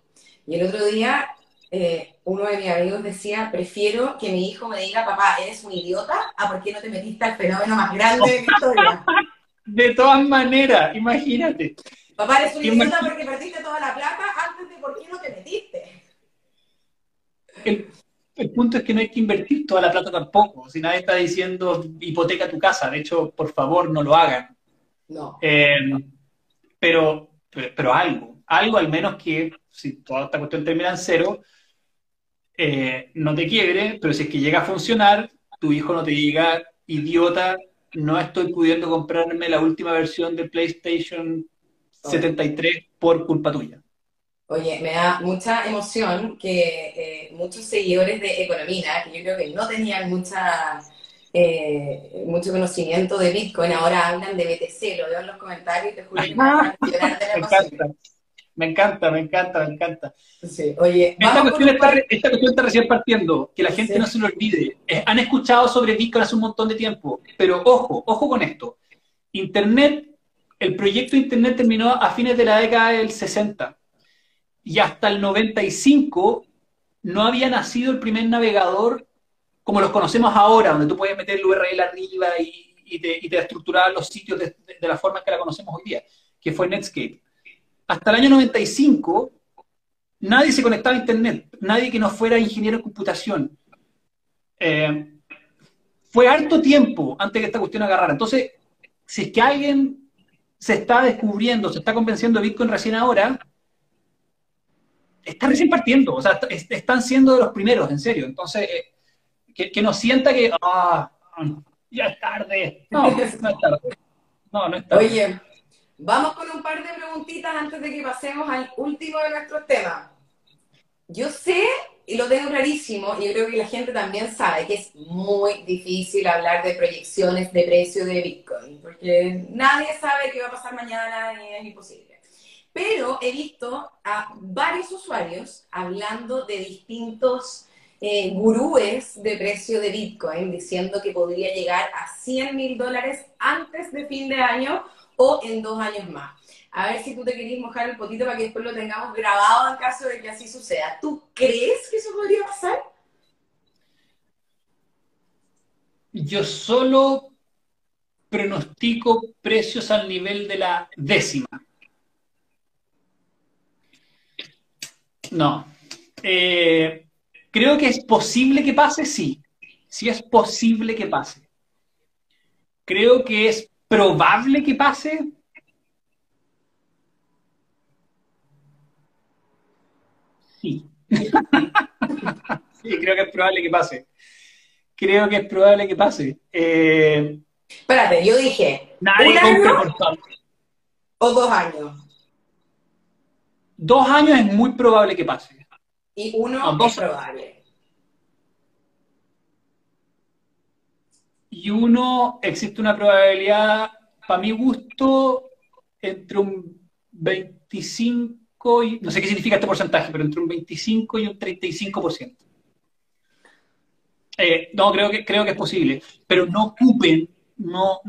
Y el otro día eh, uno de mis amigos decía, prefiero que mi hijo me diga, papá, eres un idiota, a por qué no te metiste al fenómeno más grande de mi historia. de todas maneras, imagínate. Papá, eres un idiota porque perdiste toda la plata antes de por qué no te metiste. El, el punto es que no hay que invertir toda la plata tampoco. Si nadie está diciendo hipoteca tu casa, de hecho, por favor, no lo hagan. No. Eh, pero, pero, algo, algo al menos que, si toda esta cuestión termina en cero, eh, no te quiebre, pero si es que llega a funcionar, tu hijo no te diga, idiota, no estoy pudiendo comprarme la última versión de PlayStation 73 por culpa tuya. Oye, me da mucha emoción que eh, muchos seguidores de Economía, que yo creo que no tenían mucha, eh, mucho conocimiento de Bitcoin, ahora hablan de BTC, lo veo en los comentarios y te juro que me, a me encanta. Me encanta, me encanta, me encanta. Sí, oye, esta cuestión, está, esta cuestión, está, recién partiendo, que la gente no se lo olvide. Eh, han escuchado sobre Bitcoin hace un montón de tiempo, pero ojo, ojo con esto. Internet, el proyecto Internet terminó a fines de la década del 60 y hasta el 95 no había nacido el primer navegador como los conocemos ahora, donde tú puedes meter el URL arriba y, y, te, y te, estructurar los sitios de, la forma en que la conocemos hoy día, que fue Netscape. Hasta el año 95 nadie se conectaba a Internet, nadie que no fuera ingeniero en computación. Eh, fue harto tiempo antes que esta cuestión agarrara. Entonces, si es que alguien se está descubriendo, se está convenciendo de Bitcoin recién ahora, están recién partiendo, o sea, están siendo de los primeros, en serio. Entonces, eh, que, que no sienta que, ah, ya es tarde. No, no es tarde. No, no es tarde. Oye, vamos con un par de preguntitas antes de que pasemos al último de nuestros temas. Yo sé, y lo tengo clarísimo, y yo creo que la gente también sabe que es muy difícil hablar de proyecciones de precio de Bitcoin, porque nadie sabe qué va a pasar mañana y es imposible pero he visto a varios usuarios hablando de distintos eh, gurúes de precio de Bitcoin diciendo que podría llegar a 100 mil dólares antes de fin de año o en dos años más. A ver si tú te querías mojar el potito para que después lo tengamos grabado en caso de que así suceda. ¿Tú crees que eso podría pasar? Yo solo pronostico precios al nivel de la décima. No. Eh, creo que es posible que pase, sí. Sí es posible que pase. Creo que es probable que pase. Sí. sí, creo que es probable que pase. Creo que es probable que pase. Eh, Espérate, yo dije. Nadie ¿un O dos años. Dos años es muy probable que pase. Y uno es probable. Y uno, existe una probabilidad, para mi gusto, entre un 25 y, no sé qué significa este porcentaje, pero entre un 25 y un 35%. Eh, no, creo que, creo que es posible, pero no ocupen no,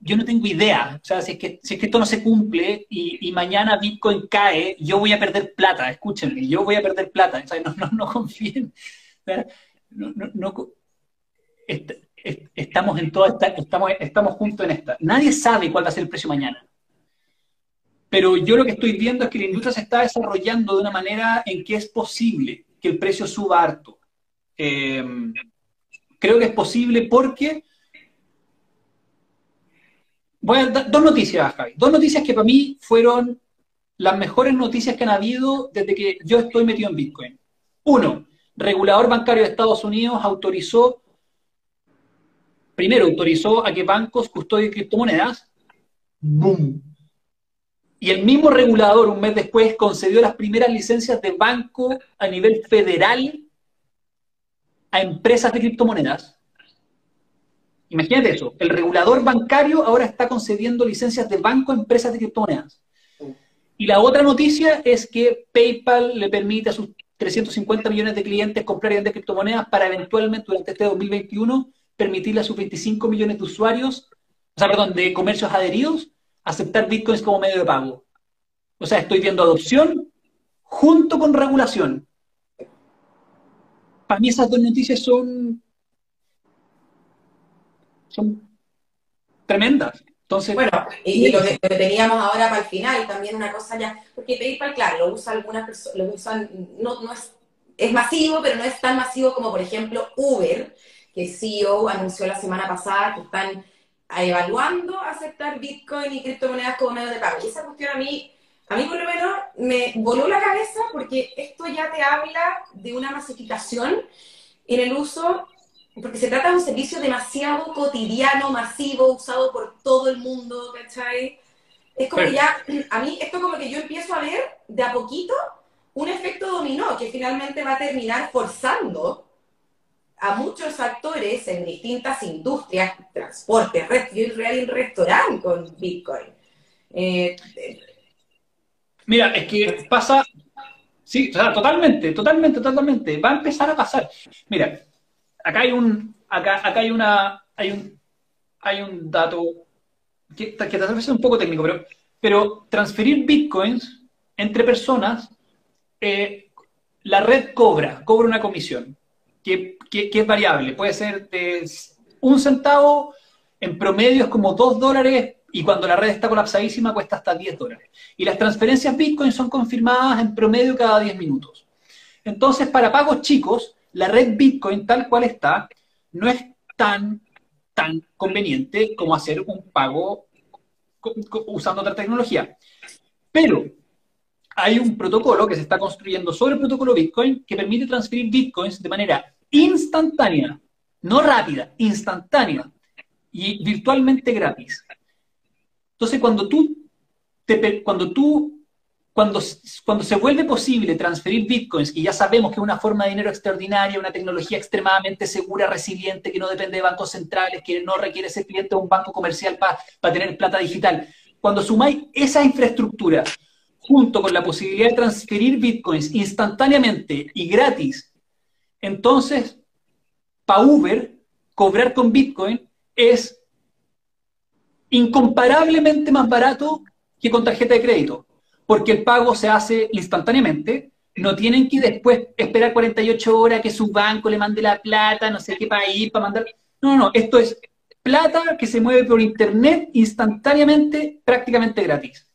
yo, no tengo idea. O sea, si es que, si es que esto no se cumple y, mañana Bitcoin cae, yo voy a perder plata, escúchenme, yo voy a perder plata. O sea, no, no, no confíen. Estamos en toda esta, estamos, estamos juntos en esta. Nadie sabe cuál va a ser el precio mañana. Pero yo lo que estoy viendo es que la industria se está desarrollando de una manera en que es posible que el precio suba harto. Eh, creo que es posible porque... Voy a dar dos noticias, Javi. Dos noticias que para mí fueron las mejores noticias que han habido desde que yo estoy metido en Bitcoin. Uno, regulador bancario de Estados Unidos autorizó, primero autorizó a que bancos custodien criptomonedas. ¡Boom! Y el mismo regulador, un mes después, concedió las primeras licencias de banco a nivel federal a empresas de criptomonedas. Imagínate eso, el regulador bancario ahora está concediendo licencias de banco a empresas de criptomonedas. Y la otra noticia es que PayPal le permite a sus 350 millones de clientes comprar y vender criptomonedas para eventualmente durante este 2021 permitirle a sus 25 millones de usuarios, o sea, perdón, de comercios adheridos, aceptar bitcoins como medio de pago. O sea, estoy viendo adopción junto con regulación. Para mí esas dos noticias son, son tremendas. Entonces, bueno, y, lo, que, teníamos ahora para el final, también una cosa ya, porque PayPal, claro, lo usa algunas personas, lo usan, no, no es, es masivo, pero no es tan masivo como, por ejemplo, Uber, que el CEO anunció la semana pasada que están evaluando aceptar Bitcoin y criptomonedas como medio de pago. Y esa cuestión a mí, a mí por lo menos me voló la cabeza porque esto ya te habla de una masificación en el uso, porque se trata de un servicio demasiado cotidiano, masivo, usado por todo el mundo, ¿cachai? Es como que ya, a mí esto como que yo empiezo a ver de a poquito un efecto dominó que finalmente va a terminar forzando a muchos actores en distintas industrias, transporte, yo y restaurante con Bitcoin. Eh, Mira, es que pasa, sí, totalmente, totalmente, totalmente, va a empezar a pasar. Mira, acá hay un, acá, acá hay una, hay un, hay un dato que, que tal vez es un poco técnico, pero, pero transferir bitcoins entre personas, eh, la red cobra, cobra una comisión que, es variable. Puede ser de un centavo, en promedio es como dos dólares y cuando la red está colapsadísima cuesta hasta 10 dólares. Y las transferencias Bitcoin son confirmadas en promedio cada 10 minutos. Entonces, para pagos chicos, la red Bitcoin tal cual está no es tan, tan conveniente como hacer un pago usando otra tecnología. Pero hay un protocolo que se está construyendo sobre el protocolo Bitcoin que permite transferir Bitcoins de manera instantánea, no rápida, instantánea y virtualmente gratis. Entonces, cuando tú, te, cuando tú, cuando, cuando se vuelve posible transferir bitcoins, y ya sabemos que es una forma de dinero extraordinaria, una tecnología extremadamente segura, resiliente, que no depende de bancos centrales, que no requiere ser cliente de un banco comercial para tener plata digital, cuando sumáis esa infraestructura junto con la posibilidad de transferir bitcoins instantáneamente y gratis, entonces, para Uber, cobrar con bitcoin es incomparablemente más barato que con tarjeta de crédito, porque el pago se hace instantáneamente, no tienen que después esperar 48 horas que su banco le mande la plata, no sé qué país, para mandar. No, no, esto es plata que se mueve por internet instantáneamente, prácticamente gratis.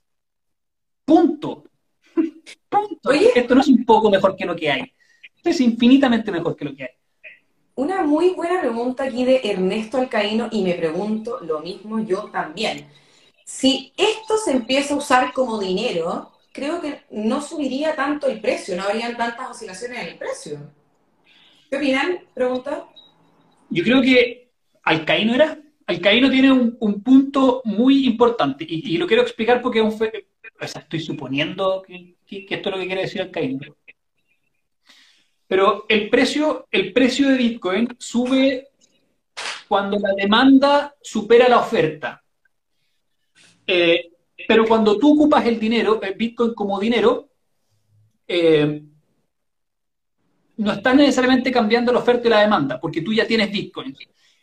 Punto. Punto. Oye, esto no es un poco mejor que lo que hay. Es infinitamente mejor que lo que hay. Una muy buena pregunta aquí de Ernesto Alcaíno y me pregunto lo mismo yo también. Si esto se empieza a usar como dinero, creo que no subiría tanto el precio, no habrían tantas oscilaciones en el precio. ¿Qué opinan? Pregunta. Yo creo que Alcaíno era. Alcaíno tiene un, punto muy importante y, lo quiero explicar porque es un, o sea, estoy suponiendo que, esto es lo que quiere decir Alcaíno. Pero el precio, el precio de Bitcoin sube cuando la demanda supera la oferta. Eh, pero cuando tú ocupas el dinero, el Bitcoin como dinero, eh, no estás necesariamente cambiando la oferta y la demanda, porque tú ya tienes Bitcoin.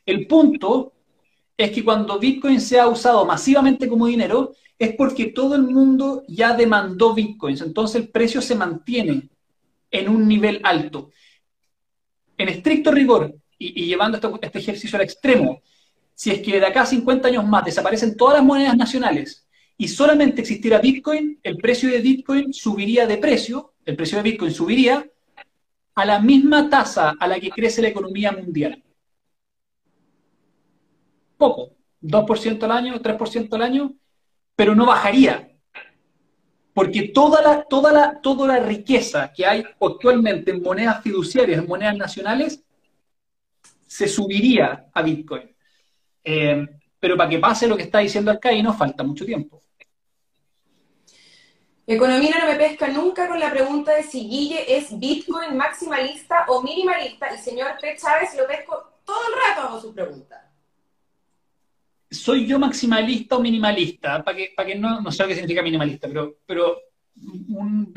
El punto es que cuando Bitcoin se ha usado masivamente como dinero, es porque todo el mundo ya demandó bitcoins, entonces el precio se mantiene en un nivel alto. En estricto rigor, y, llevando este ejercicio al extremo, si es que de acá a 50 años más desaparecen todas las monedas nacionales y solamente existiera Bitcoin, el precio de Bitcoin subiría de precio, el precio de Bitcoin subiría a la misma tasa a la que crece la economía mundial. Poco, 2% al año, 3% al año, pero no bajaría. Porque toda la, toda, la, toda la riqueza que hay actualmente en monedas fiduciarias, en monedas nacionales, se subiría a Bitcoin. Eh, pero para que pase lo que está diciendo nos falta mucho tiempo. Economía no me pesca nunca con la pregunta de si Guille es Bitcoin maximalista o minimalista. Y señor P. Chávez lo pesco todo el rato hago su pregunta. ¿Soy yo maximalista o minimalista? Para que, para que no, no sé qué significa minimalista, pero, pero un,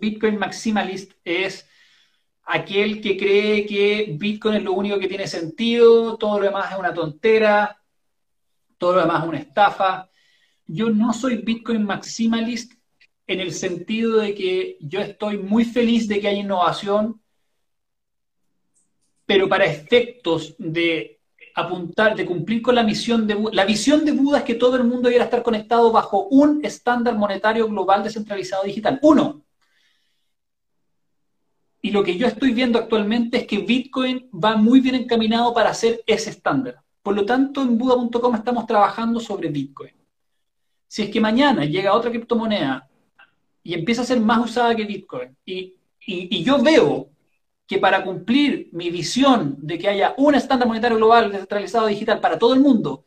Bitcoin maximalista es aquel que cree que Bitcoin es lo único que tiene sentido, todo lo demás es una tontera, todo lo demás es una estafa. Yo no soy Bitcoin maximalist en el sentido de que yo estoy muy feliz de que haya innovación, pero para efectos de apuntar, de cumplir con la misión de la visión de Buda es que todo el mundo debiera estar conectado bajo un estándar monetario global descentralizado digital. Uno. Y lo que yo estoy viendo actualmente es que Bitcoin va muy bien encaminado para hacer ese estándar. Por lo tanto, en Buda.com estamos trabajando sobre Bitcoin. Si es que mañana llega otra criptomoneda y empieza a ser más usada que Bitcoin, y, yo veo que para cumplir mi visión de que haya un estándar monetario global descentralizado digital para todo el mundo,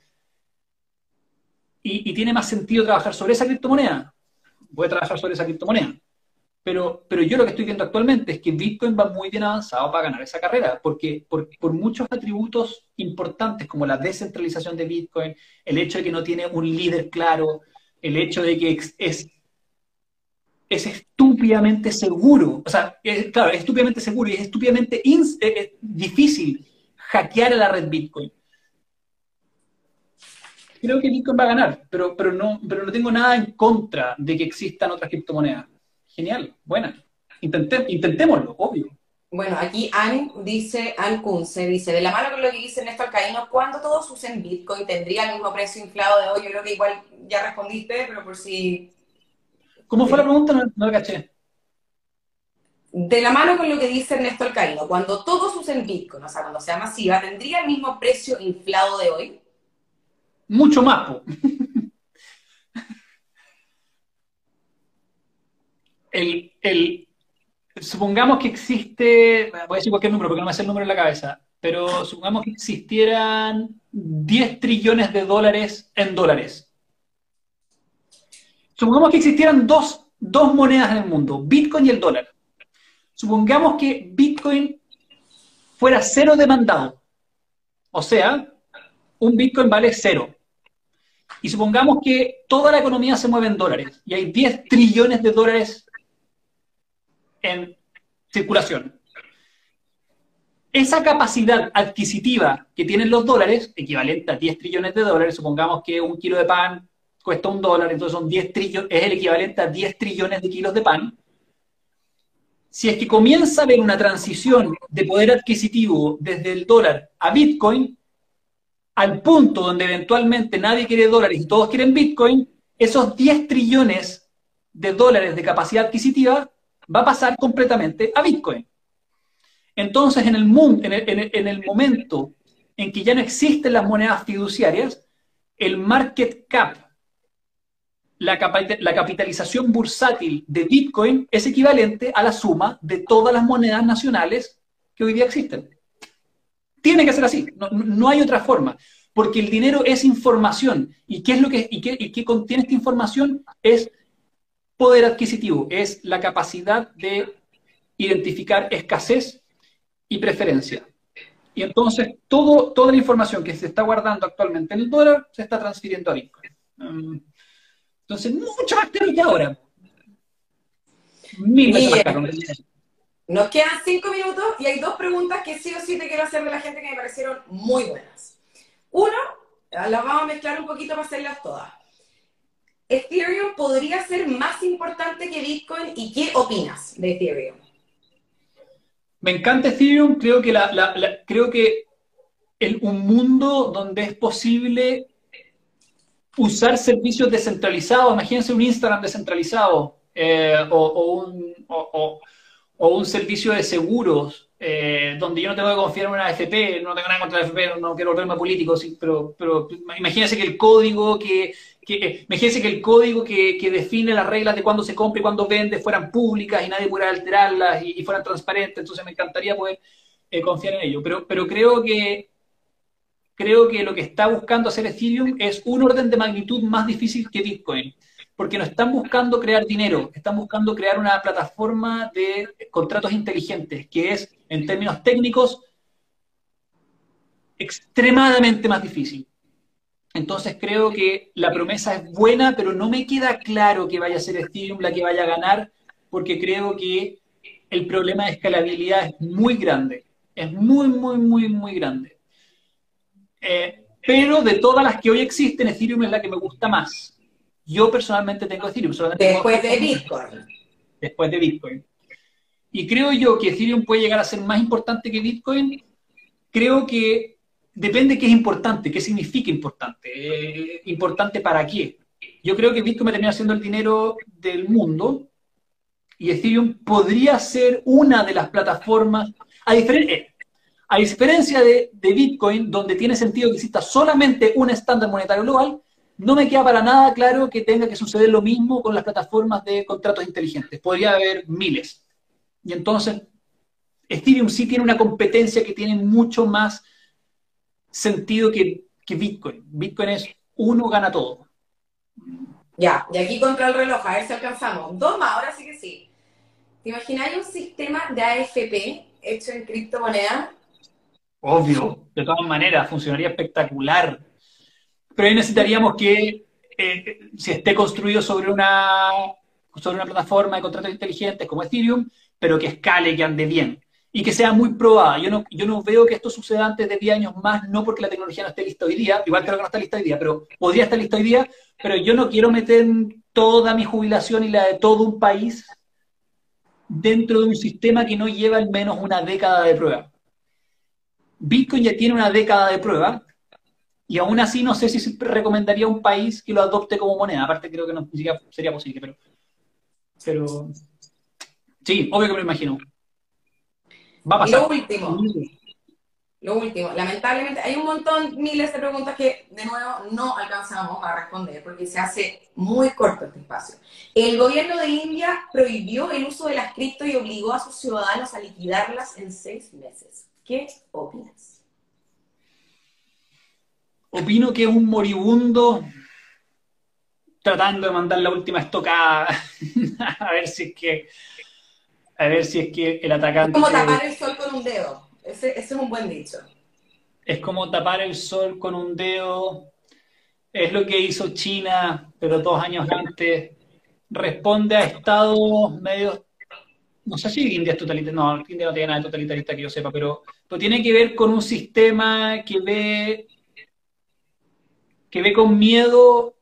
y, tiene más sentido trabajar sobre esa criptomoneda, voy a trabajar sobre esa criptomoneda. Pero, pero yo lo que estoy viendo actualmente es que Bitcoin va muy bien avanzado para ganar esa carrera, porque por, por muchos atributos importantes como la descentralización de Bitcoin, el hecho de que no tiene un líder claro, el hecho de que es estúpidamente seguro, o sea, claro, es estúpidamente seguro y es estúpidamente eh, eh, difícil hackear a la red Bitcoin. Creo que Bitcoin va a ganar, pero, pero, no, pero no tengo nada en contra de que existan otras criptomonedas. Genial, buena. intentémoslo, obvio. Bueno, aquí Ann dice, Ann Kunze dice, de la mano con lo que dice Néstor Caíno, ¿cuándo todos usen Bitcoin tendría el mismo precio inflado de hoy? Yo creo que igual ya respondiste, pero por si... ¿Cómo fue la pregunta? No, no caché. De la mano con lo que dice Néstor Caíno, cuando todos usen Bitcoin, o sea, cuando sea masiva, ¿tendría el mismo precio inflado de hoy? Mucho más, po. el, supongamos que existe, voy a decir cualquier número porque no me hace el número en la cabeza, pero supongamos que existieran 10 trillones de dólares en dólares. Supongamos que existieran dos, dos monedas en el mundo, Bitcoin y el dólar. Supongamos que Bitcoin fuera cero demandado. O sea, un Bitcoin vale cero. Y supongamos que toda la economía se mueve en dólares y hay 10 trillones de dólares en circulación. Esa capacidad adquisitiva que tienen los dólares, equivalente a 10 trillones de dólares, supongamos que un kilo de pan cuesta un dólar, entonces son 10 trillones, es el equivalente a 10 trillones de kilos de pan. Si es que comienza a haber una transición de poder adquisitivo desde el dólar a Bitcoin, al punto donde eventualmente nadie quiere dólares y todos quieren Bitcoin, esos 10 trillones de dólares de capacidad adquisitiva va a pasar completamente a Bitcoin. Entonces, en el, mundo, en el, momento en que ya no existen las monedas fiduciarias, el market cap, la, capitalización bursátil de Bitcoin es equivalente a la suma de todas las monedas nacionales que hoy día existen. Tiene que ser así, no, hay otra forma, porque el dinero es información. ¿Y qué es lo que y qué, y qué contiene esta información? Es poder adquisitivo, es la capacidad de identificar escasez y preferencia. Y entonces todo, toda la información que se está guardando actualmente en el dólar se está transfiriendo a Bitcoin. Entonces, mucho más caro que ahora. Mil veces más caro. Nos quedan cinco minutos y hay dos preguntas que sí o sí te quiero hacer de la gente que me parecieron muy buenas. Uno, las vamos a mezclar un poquito para hacerlas todas. ¿Ethereum podría ser más importante que Bitcoin? ¿Y qué opinas de Ethereum? Me encanta Ethereum, creo que, la, creo que un mundo donde es posible usar servicios descentralizados. Imagínense un Instagram descentralizado eh, o, un, servicio de seguros eh, donde yo no tengo que confiar en una AFP, no tengo nada contra la AFP, no, quiero volverme político, pero, imagínense que el código que, que imagínense que el código que, define las reglas de cuándo se compra y cuándo vende fueran públicas y nadie pudiera alterarlas y, fueran transparentes, entonces me encantaría poder eh, confiar en ello. Pero creo que creo que lo que está buscando hacer Ethereum es un orden de magnitud más difícil que Bitcoin, porque no están buscando crear dinero, están buscando crear una plataforma de contratos inteligentes, que es, en términos técnicos, extremadamente más difícil. Entonces creo que la promesa es buena, pero no me queda claro que vaya a ser Ethereum la que vaya a ganar, porque creo que el problema de escalabilidad es muy grande. Es muy, muy, muy, muy grande. Eh, pero de todas las que hoy existen, Ethereum es la que me gusta más. Yo personalmente tengo Ethereum. Después de Bitcoin. Después de Bitcoin. Y creo yo que Ethereum puede llegar a ser más importante que Bitcoin. Creo que depende qué es importante, qué significa importante. Eh, ¿Importante para qué? Yo creo que Bitcoin me termina siendo el dinero del mundo y Ethereum podría ser una de las plataformas, a diferencia, eh, a diferencia de, Bitcoin, donde tiene sentido que exista solamente un estándar monetario global, no me queda para nada claro que tenga que suceder lo mismo con las plataformas de contratos inteligentes. Podría haber miles. Y entonces, Ethereum sí tiene una competencia que tiene mucho más sentido que, Bitcoin. Bitcoin es uno gana todo. Ya, y aquí contra el reloj, a ver si alcanzamos. Dos más, ahora sí que sí. ¿Te imagináis un sistema de AFP hecho en criptomonedas Obvio, de todas maneras, funcionaría espectacular. Pero ahí necesitaríamos que eh, se esté construido sobre una, sobre una plataforma de contratos inteligentes como Ethereum, pero que escale, que ande bien y que sea muy probada. Yo no, yo no veo que esto suceda antes de 10 años más, no porque la tecnología no esté lista hoy día, igual creo que no está lista hoy día, pero podría estar lista hoy día, pero yo no quiero meter toda mi jubilación y la de todo un país dentro de un sistema que no lleva al menos una década de prueba. Bitcoin ya tiene una década de prueba y aún así no sé si recomendaría un país que lo adopte como moneda. Aparte creo que no sería posible, pero, pero sí, obvio que me lo imagino. Va a pasar. lo último, lo último, lamentablemente hay un montón, miles de preguntas que de nuevo no alcanzamos a responder porque se hace muy corto este espacio. El gobierno de India prohibió el uso de las cripto y obligó a sus ciudadanos a liquidarlas en seis meses. ¿Qué opinas? Opino que es un moribundo tratando de mandar la última estocada a ver si es que a ver si es que el atacante. Es como tapar el sol con un dedo. Ese, es un buen dicho. Es como tapar el sol con un dedo. Es lo que hizo China, pero dos años antes. Responde a estados medios no sé si India es totalitarista, no, India no tiene nada de totalitarista que yo sepa, pero, tiene que ver con un sistema que ve, que ve con miedo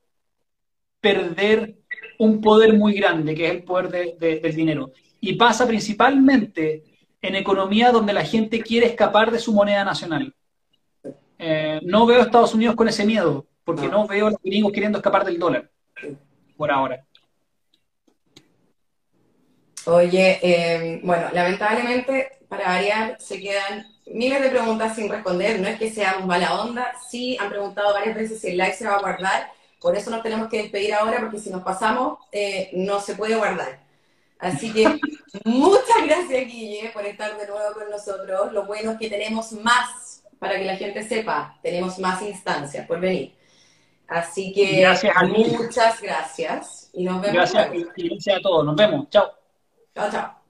perder un poder muy grande, que es el poder del dinero. Y pasa principalmente en economía donde la gente quiere escapar de su moneda nacional. Eh, no veo a Estados Unidos con ese miedo, porque no veo a los gringos queriendo escapar del dólar, por ahora. Oye, em, bueno, lamentablemente, para variar, se quedan miles de preguntas sin responder. No es que seamos mala onda, sí han preguntado varias veces si el like se va a guardar. Por eso nos tenemos que despedir ahora, porque si nos pasamos, eh, no se puede guardar. Así que muchas gracias, Guille, por estar de nuevo con nosotros. Lo bueno es que tenemos más, para que la gente sepa, tenemos más instancias por venir. Así que muchas gracias y nos vemos. Gracias, y gracias a todos. Nos vemos. Chao. Cao.